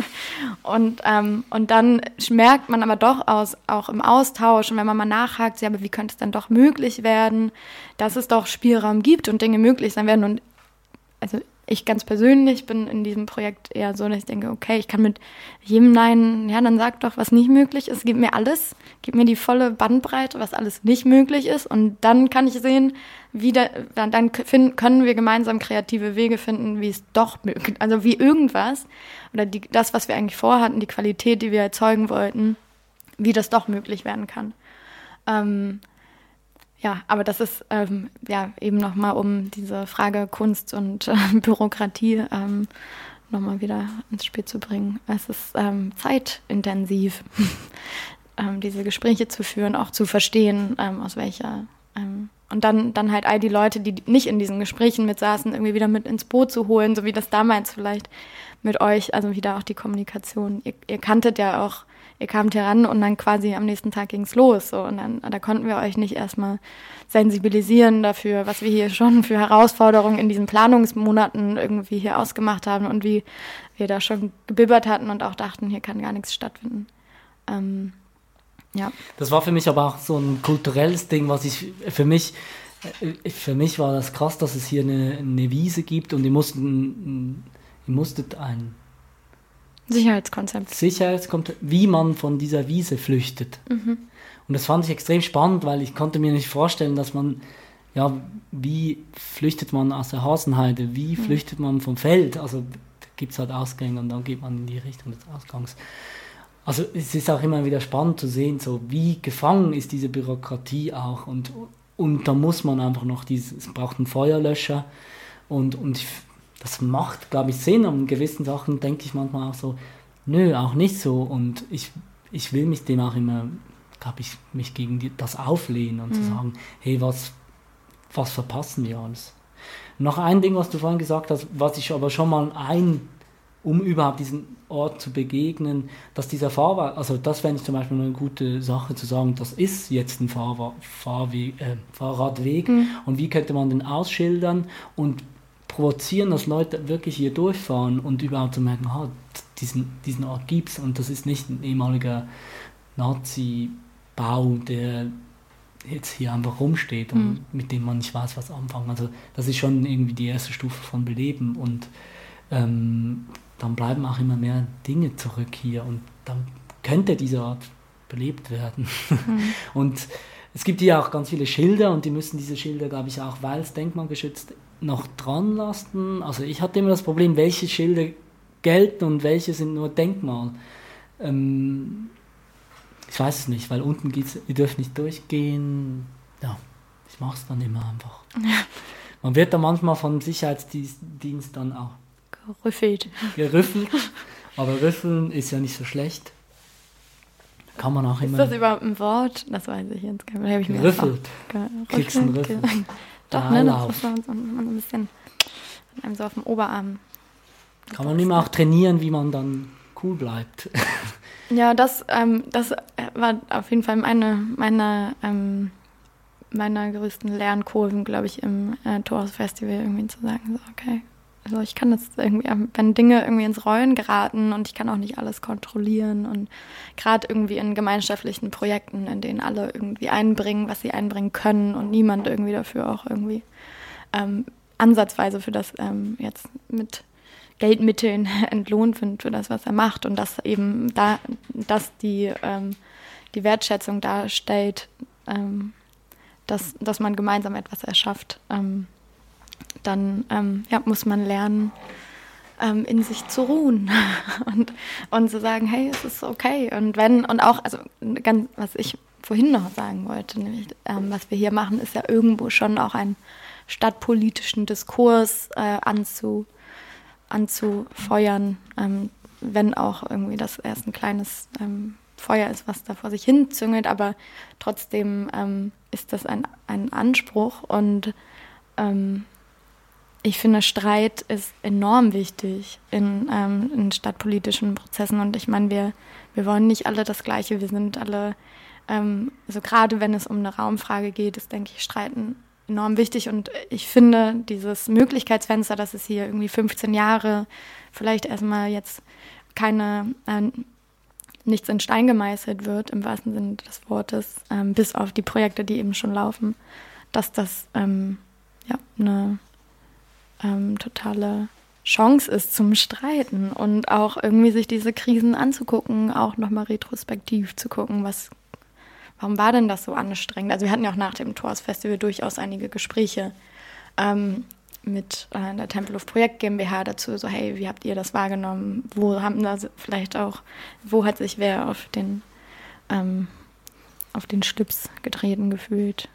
Speaker 1: und, ähm, und dann merkt man aber doch aus, auch im Austausch und wenn man mal nachhakt, ja, aber wie könnte es dann doch möglich werden, dass es doch Spielraum gibt und Dinge möglich sein werden. Und also ich ganz persönlich bin in diesem Projekt eher so, dass ich denke, okay, ich kann mit jedem Nein, ja, dann sag doch, was nicht möglich ist, gib mir alles, gib mir die volle Bandbreite, was alles nicht möglich ist und dann kann ich sehen, wie da, dann, finden, können wir gemeinsam kreative Wege finden, wie es doch möglich, also wie irgendwas oder die, das, was wir eigentlich vorhatten, die Qualität, die wir erzeugen wollten, wie das doch möglich werden kann. Ähm, ja, aber das ist ähm, ja eben nochmal um diese Frage Kunst und äh, Bürokratie ähm, nochmal wieder ins Spiel zu bringen. Es ist ähm, zeitintensiv, ähm, diese Gespräche zu führen, auch zu verstehen, ähm, aus welcher ähm, und dann, dann halt all die Leute, die nicht in diesen Gesprächen mit saßen, irgendwie wieder mit ins Boot zu holen, so wie das damals vielleicht mit euch, also wieder auch die Kommunikation. Ihr, ihr kanntet ja auch ihr kamt heran und dann quasi am nächsten Tag ging's los. So. Und dann da konnten wir euch nicht erstmal sensibilisieren dafür, was wir hier schon für Herausforderungen in diesen Planungsmonaten irgendwie hier ausgemacht haben und wie wir da schon gebibbert hatten und auch dachten, hier kann gar nichts stattfinden. Ähm, ja.
Speaker 2: Das war für mich aber auch so ein kulturelles Ding, was ich für mich äh, für mich war das krass, dass es hier eine, eine Wiese gibt und ihr mussten, ihr musstet ein
Speaker 1: Sicherheitskonzept.
Speaker 2: Sicherheitskonzept, wie man von dieser Wiese flüchtet. Mhm. Und das fand ich extrem spannend, weil ich konnte mir nicht vorstellen, dass man, ja, wie flüchtet man aus der Hasenheide, wie mhm. flüchtet man vom Feld? Also gibt es halt Ausgänge und dann geht man in die Richtung des Ausgangs. Also es ist auch immer wieder spannend zu sehen, so wie gefangen ist diese Bürokratie auch und, und da muss man einfach noch dieses, es braucht einen Feuerlöscher und, und ich das macht, glaube ich, Sinn. Und in gewissen Sachen denke ich manchmal auch so, nö, auch nicht so. Und ich, ich will mich dem auch immer, glaube ich, mich gegen die, das auflehnen und mhm. zu sagen, hey, was, was verpassen wir alles? Noch ein Ding, was du vorhin gesagt hast, was ich aber schon mal ein, um überhaupt diesen Ort zu begegnen, dass dieser Fahrweg, also das wäre zum Beispiel eine gute Sache zu sagen, das ist jetzt ein Fahrweg, Fahrweg, äh, Fahrradweg mhm. und wie könnte man den ausschildern und provozieren, dass Leute wirklich hier durchfahren und überhaupt zu so merken, ah, diesen, diesen Ort gibt es und das ist nicht ein ehemaliger Nazi-Bau, der jetzt hier einfach rumsteht und mhm. mit dem man nicht weiß, was anfangen. Also das ist schon irgendwie die erste Stufe von Beleben und ähm, dann bleiben auch immer mehr Dinge zurück hier und dann könnte dieser Ort belebt werden. Mhm. und es gibt hier auch ganz viele Schilder und die müssen diese Schilder, glaube ich, auch, weil es denkmalgeschützt noch dran lassen. Also ich hatte immer das Problem, welche Schilder gelten und welche sind nur Denkmal. Ähm, ich weiß es nicht, weil unten geht's, ihr dürft nicht durchgehen. Ja, ich mache es dann immer einfach. Man wird da manchmal vom Sicherheitsdienst dann auch
Speaker 1: gerüffelt.
Speaker 2: Gerüffelt. Aber rüffeln ist ja nicht so schlecht. Kann man auch immer.
Speaker 1: Ist das überhaupt ein Wort? Das weiß ich jetzt gar nicht.
Speaker 2: Gerüffelt. Kriegst einen Rüffel.
Speaker 1: Doch, ne? Das ist so, so ein bisschen mit einem so auf dem Oberarm.
Speaker 2: Kann man immer auch trainieren, wie man dann cool bleibt.
Speaker 1: ja, das, ähm, das war auf jeden Fall meine, meine, ähm, meiner größten Lernkurven, glaube ich, im äh, Torhaus Festival irgendwie zu sagen, so, okay, also ich kann das irgendwie, wenn Dinge irgendwie ins Rollen geraten und ich kann auch nicht alles kontrollieren und gerade irgendwie in gemeinschaftlichen Projekten, in denen alle irgendwie einbringen, was sie einbringen können und niemand irgendwie dafür auch irgendwie ähm, ansatzweise für das ähm, jetzt mit Geldmitteln entlohnt wird für das, was er macht und dass eben da, dass die, ähm, die Wertschätzung darstellt, ähm, dass, dass man gemeinsam etwas erschafft. Dann ähm, ja, muss man lernen, ähm, in sich zu ruhen und, und zu sagen, hey, es ist okay. Und wenn, und auch, also ganz, was ich vorhin noch sagen wollte, nämlich, ähm, was wir hier machen, ist ja irgendwo schon auch einen stadtpolitischen Diskurs äh, anzu, anzufeuern, ähm, wenn auch irgendwie das erst ein kleines ähm, Feuer ist, was da vor sich hin züngelt, aber trotzdem ähm, ist das ein, ein Anspruch und ähm, ich finde, Streit ist enorm wichtig in, ähm, in stadtpolitischen Prozessen. Und ich meine, wir, wir wollen nicht alle das Gleiche. Wir sind alle, ähm, also gerade wenn es um eine Raumfrage geht, ist, denke ich, Streiten enorm wichtig. Und ich finde, dieses Möglichkeitsfenster, dass es hier irgendwie 15 Jahre vielleicht erstmal jetzt keine, äh, nichts in Stein gemeißelt wird, im wahrsten Sinne des Wortes, ähm, bis auf die Projekte, die eben schon laufen, dass das ähm, ja eine ähm, totale Chance ist zum Streiten und auch irgendwie sich diese Krisen anzugucken, auch nochmal retrospektiv zu gucken, was, warum war denn das so anstrengend? Also wir hatten ja auch nach dem Tours Festival durchaus einige Gespräche ähm, mit äh, der Tempelhof Projekt GmbH dazu, so hey, wie habt ihr das wahrgenommen? Wo haben da vielleicht auch, wo hat sich wer auf den, ähm, auf den Schlips getreten gefühlt?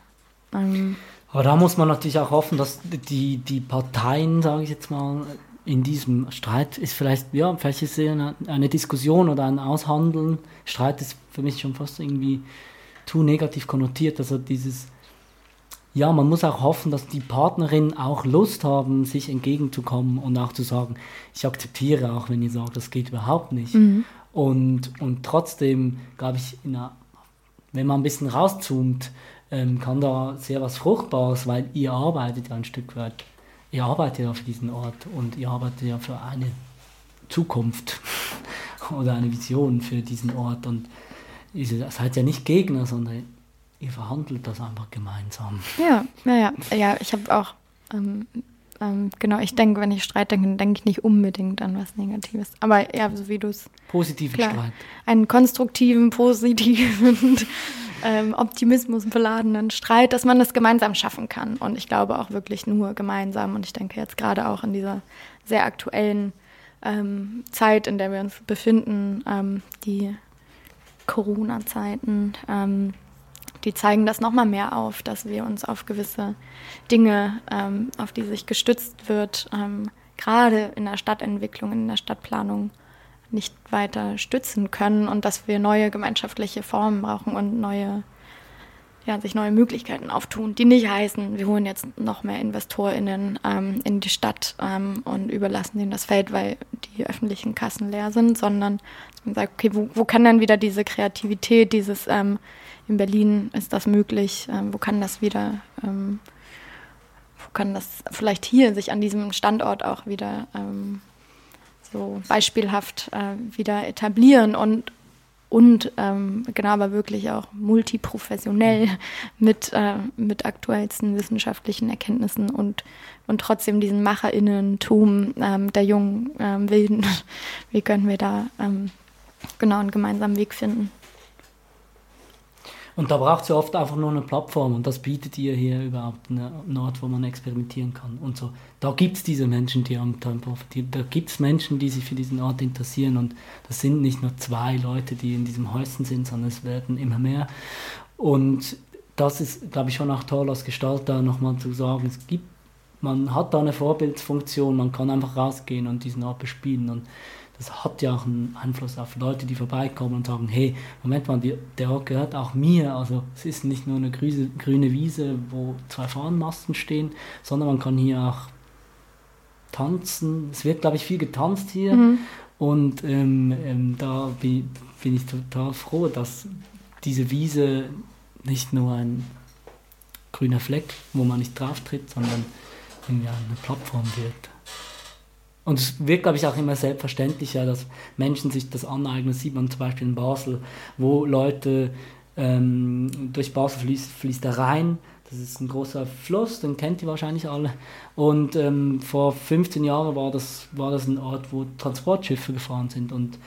Speaker 2: Ähm, Aber da muss man natürlich auch hoffen, dass die, die Parteien, sage ich jetzt mal, in diesem Streit ist vielleicht, ja, vielleicht ist es eine, eine Diskussion oder ein Aushandeln. Streit ist für mich schon fast irgendwie zu negativ konnotiert. Also dieses, ja, man muss auch hoffen, dass die Partnerinnen auch Lust haben, sich entgegenzukommen und auch zu sagen, ich akzeptiere auch, wenn ihr sagt, das geht überhaupt nicht. Mhm. Und, und trotzdem, glaube ich, einer, wenn man ein bisschen rauszoomt, ähm, kann da sehr was Fruchtbares, weil ihr arbeitet ja ein Stück weit ihr arbeitet ja für diesen Ort und ihr arbeitet ja für eine Zukunft oder eine Vision für diesen Ort und ihr seid ja nicht Gegner, sondern ihr verhandelt das einfach gemeinsam.
Speaker 1: Ja, ja, ja, ja ich habe auch, ähm, ähm, genau, ich denke, wenn ich Streit denke, dann denke ich nicht unbedingt an was Negatives. Aber ja, so wie du es.
Speaker 2: Positiven klar, Streit.
Speaker 1: Einen konstruktiven, positiven ähm, Optimismus beladenen Streit, dass man das gemeinsam schaffen kann. Und ich glaube auch wirklich nur gemeinsam. Und ich denke jetzt gerade auch in dieser sehr aktuellen ähm, Zeit, in der wir uns befinden, ähm, die Corona-Zeiten, ähm, die zeigen das nochmal mehr auf, dass wir uns auf gewisse Dinge, ähm, auf die sich gestützt wird, ähm, gerade in der Stadtentwicklung, in der Stadtplanung, nicht weiter stützen können und dass wir neue gemeinschaftliche Formen brauchen und neue, ja, sich neue Möglichkeiten auftun, die nicht heißen, wir holen jetzt noch mehr InvestorInnen ähm, in die Stadt ähm, und überlassen ihnen das Feld, weil die öffentlichen Kassen leer sind, sondern dass man sagt, okay, wo, wo kann dann wieder diese Kreativität, dieses ähm, in Berlin ist das möglich, ähm, wo kann das wieder, ähm, wo kann das vielleicht hier sich an diesem Standort auch wieder ähm, so beispielhaft äh, wieder etablieren und und ähm, genau, aber wirklich auch multiprofessionell mit, äh, mit aktuellsten wissenschaftlichen Erkenntnissen und, und trotzdem diesen MacherInnentum ähm, der jungen ähm, Wilden. Wie können wir da genau einen gemeinsamen Weg finden?
Speaker 2: Und da braucht es ja oft einfach nur eine Plattform und das bietet ihr hier überhaupt eine, Ort, wo man experimentieren kann und so. Da gibt es diese Menschen, die am Time profitieren. Da gibt es Menschen, die sich für diesen Ort interessieren und das sind nicht nur zwei Leute, die in diesem Häuschen sind, sondern es werden immer mehr. Und das ist, glaube ich, schon auch toll als Gestalter nochmal zu sagen, es gibt, man hat da eine Vorbildsfunktion, man kann einfach rausgehen und diesen Ort bespielen und das hat ja auch einen Einfluss auf Leute, die vorbeikommen und sagen, hey, Moment mal, der Ort gehört auch mir. Also es ist nicht nur eine grüne, grüne Wiese, wo zwei Fahnenmasten stehen, sondern man kann hier auch tanzen. Es wird, glaube ich, viel getanzt hier. Mhm. Und ähm, ähm, da bin, bin, ich total froh, dass diese Wiese nicht nur ein grüner Fleck, wo man nicht drauf tritt, sondern irgendwie eine Plattform wird. Und es wird, glaube ich, auch immer selbstverständlicher, dass Menschen sich das aneignen. Das sieht man zum Beispiel in Basel, wo Leute ähm, durch Basel fließt, fließt der Rhein. Das ist ein großer Fluss, den kennt ihr wahrscheinlich alle. Und ähm, vor 15 Jahren war das, war das ein Ort, wo Transportschiffe gefahren sind. Und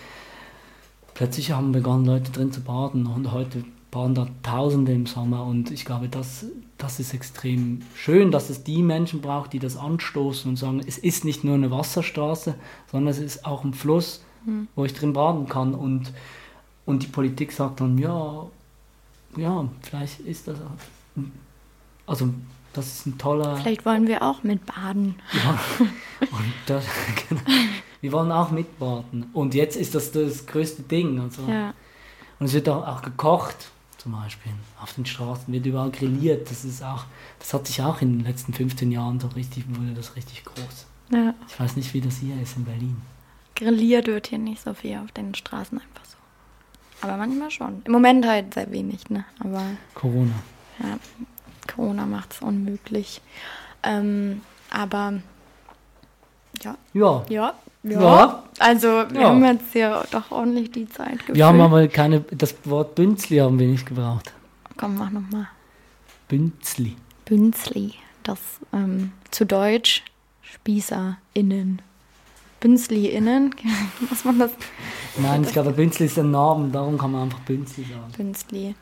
Speaker 2: plötzlich haben begonnen, Leute drin zu baden. Und heute waren da Tausende im Sommer und ich glaube, das, das ist extrem schön, dass es die Menschen braucht, die das anstoßen und sagen, es ist nicht nur eine Wasserstraße, sondern es ist auch ein Fluss, mhm. wo ich drin baden kann und, und die Politik sagt dann, ja, ja, vielleicht ist das, also das ist ein toller...
Speaker 1: Vielleicht wollen wir auch mitbaden.
Speaker 2: Ja, und das, genau, wir wollen auch mitbaden und jetzt ist das das größte Ding. Also. Ja. Und es wird auch, auch gekocht zum Beispiel. Auf den Straßen wird überall grilliert. Das ist auch, das hat sich auch in den letzten 15 Jahren so richtig, wurde das richtig groß. Ja. Ich weiß nicht, wie das hier ist in Berlin.
Speaker 1: Grilliert wird hier nicht so viel auf den Straßen einfach so. Aber manchmal schon. Im Moment halt sehr wenig, ne? Aber.
Speaker 2: Corona.
Speaker 1: Ja, Corona macht es unmöglich. Ähm, aber ja.
Speaker 2: Ja.
Speaker 1: Ja, ja. ja. Also wir ja. haben jetzt ja doch ordentlich die Zeit
Speaker 2: gefüllt. Wir haben aber keine, das Wort Bünzli haben wir nicht gebraucht.
Speaker 1: Komm, mach nochmal.
Speaker 2: Bünzli.
Speaker 1: Bünzli. Das ähm, zu Deutsch SpießerInnen. BünzliInnen, muss man das?
Speaker 2: Nein, ich glaube, Bünzli ist ein Name, darum kann man einfach Bünzli sagen.
Speaker 1: Bünzli.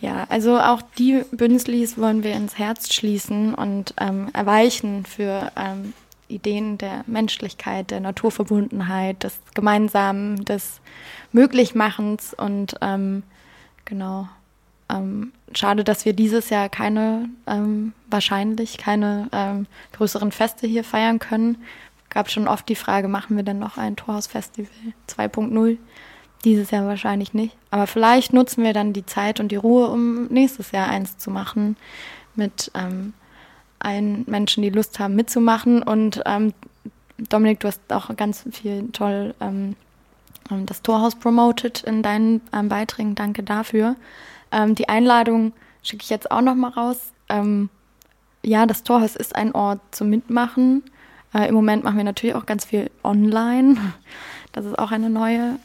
Speaker 1: Ja, also auch die Bünzlis wollen wir ins Herz schließen und ähm, erweichen für ähm, Ideen der Menschlichkeit, der Naturverbundenheit, des Gemeinsamen, des Möglichmachens und ähm, genau ähm, schade, dass wir dieses Jahr keine, ähm, wahrscheinlich keine ähm, größeren Feste hier feiern können. Gab schon oft die Frage, machen wir denn noch ein Torhausfestival 2.0? Dieses Jahr wahrscheinlich nicht. Aber vielleicht nutzen wir dann die Zeit und die Ruhe, um nächstes Jahr eins zu machen mit ähm, allen Menschen, die Lust haben mitzumachen. Und ähm, Dominik, du hast auch ganz viel toll ähm, ähm das Torhaus promoted in deinen ähm, Beiträgen. Danke dafür. Ähm, die Einladung schicke ich jetzt auch noch mal raus. Ähm, ja, das Torhaus ist ein Ort zum Mitmachen. Äh, Im Moment machen wir natürlich auch ganz viel online. Das ist auch eine neue,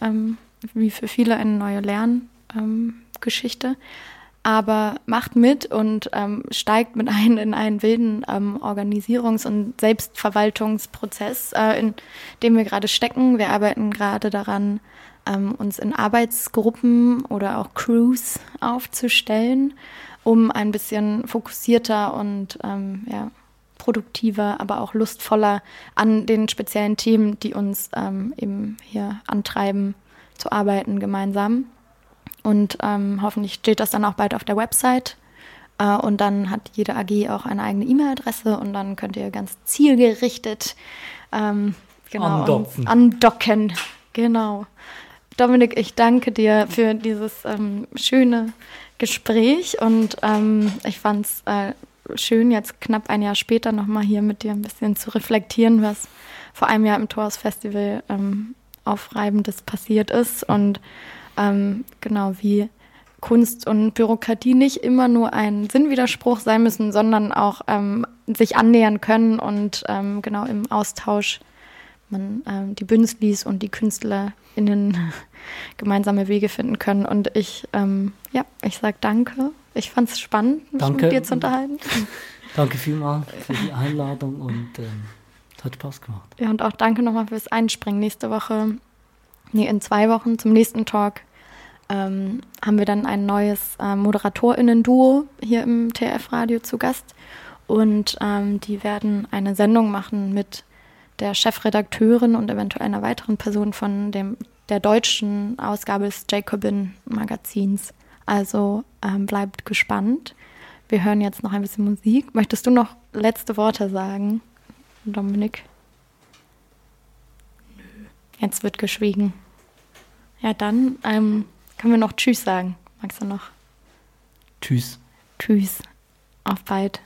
Speaker 1: wie für viele, eine neue Lerngeschichte. Aber macht mit und ähm, steigt mit ein in einen wilden ähm, Organisierungs- und Selbstverwaltungsprozess, äh, in dem wir gerade stecken. Wir arbeiten gerade daran, ähm, uns in Arbeitsgruppen oder auch Crews aufzustellen, um ein bisschen fokussierter und ähm, ja, produktiver, aber auch lustvoller an den speziellen Themen, die uns ähm, eben hier antreiben, zu arbeiten gemeinsam. Und ähm, hoffentlich steht das dann auch bald auf der Website. Äh, und dann hat jede AG auch eine eigene E-Mail-Adresse und dann könnt ihr ganz zielgerichtet ähm, genau, andocken. andocken. Genau. Dominik, ich danke dir für dieses ähm, schöne Gespräch und ähm, ich fand es äh, schön, jetzt knapp ein Jahr später nochmal hier mit dir ein bisschen zu reflektieren, was vor einem Jahr im Tours Festival ähm, Aufreibendes passiert ist und ähm, genau wie Kunst und Bürokratie nicht immer nur ein Sinnwiderspruch sein müssen, sondern auch ähm, sich annähern können und ähm, genau im Austausch man ähm, die Bünzlis und die KünstlerInnen gemeinsame Wege finden können. Und ich, ähm, ja, ich sage danke. Ich fand es spannend, mich danke. mit dir zu unterhalten.
Speaker 2: danke vielmals für die Einladung und ähm, es hat Spaß gemacht.
Speaker 1: Ja, und auch danke nochmal fürs Einspringen. Nächste Woche, nee, in zwei Wochen zum nächsten Talk ähm, haben wir dann ein neues äh, ModeratorInnen-Duo hier im TF-Radio zu Gast. Und ähm, die werden eine Sendung machen mit der Chefredakteurin und eventuell einer weiteren Person von dem, der deutschen Ausgabe des Jacobin Magazins. Also ähm, bleibt gespannt. Wir hören jetzt noch ein bisschen Musik. Möchtest du noch letzte Worte sagen, Dominik? Jetzt wird geschwiegen. Ja, dann ähm, können wir noch Tschüss sagen. Magst du noch?
Speaker 2: Tschüss.
Speaker 1: Tschüss. Auf bald.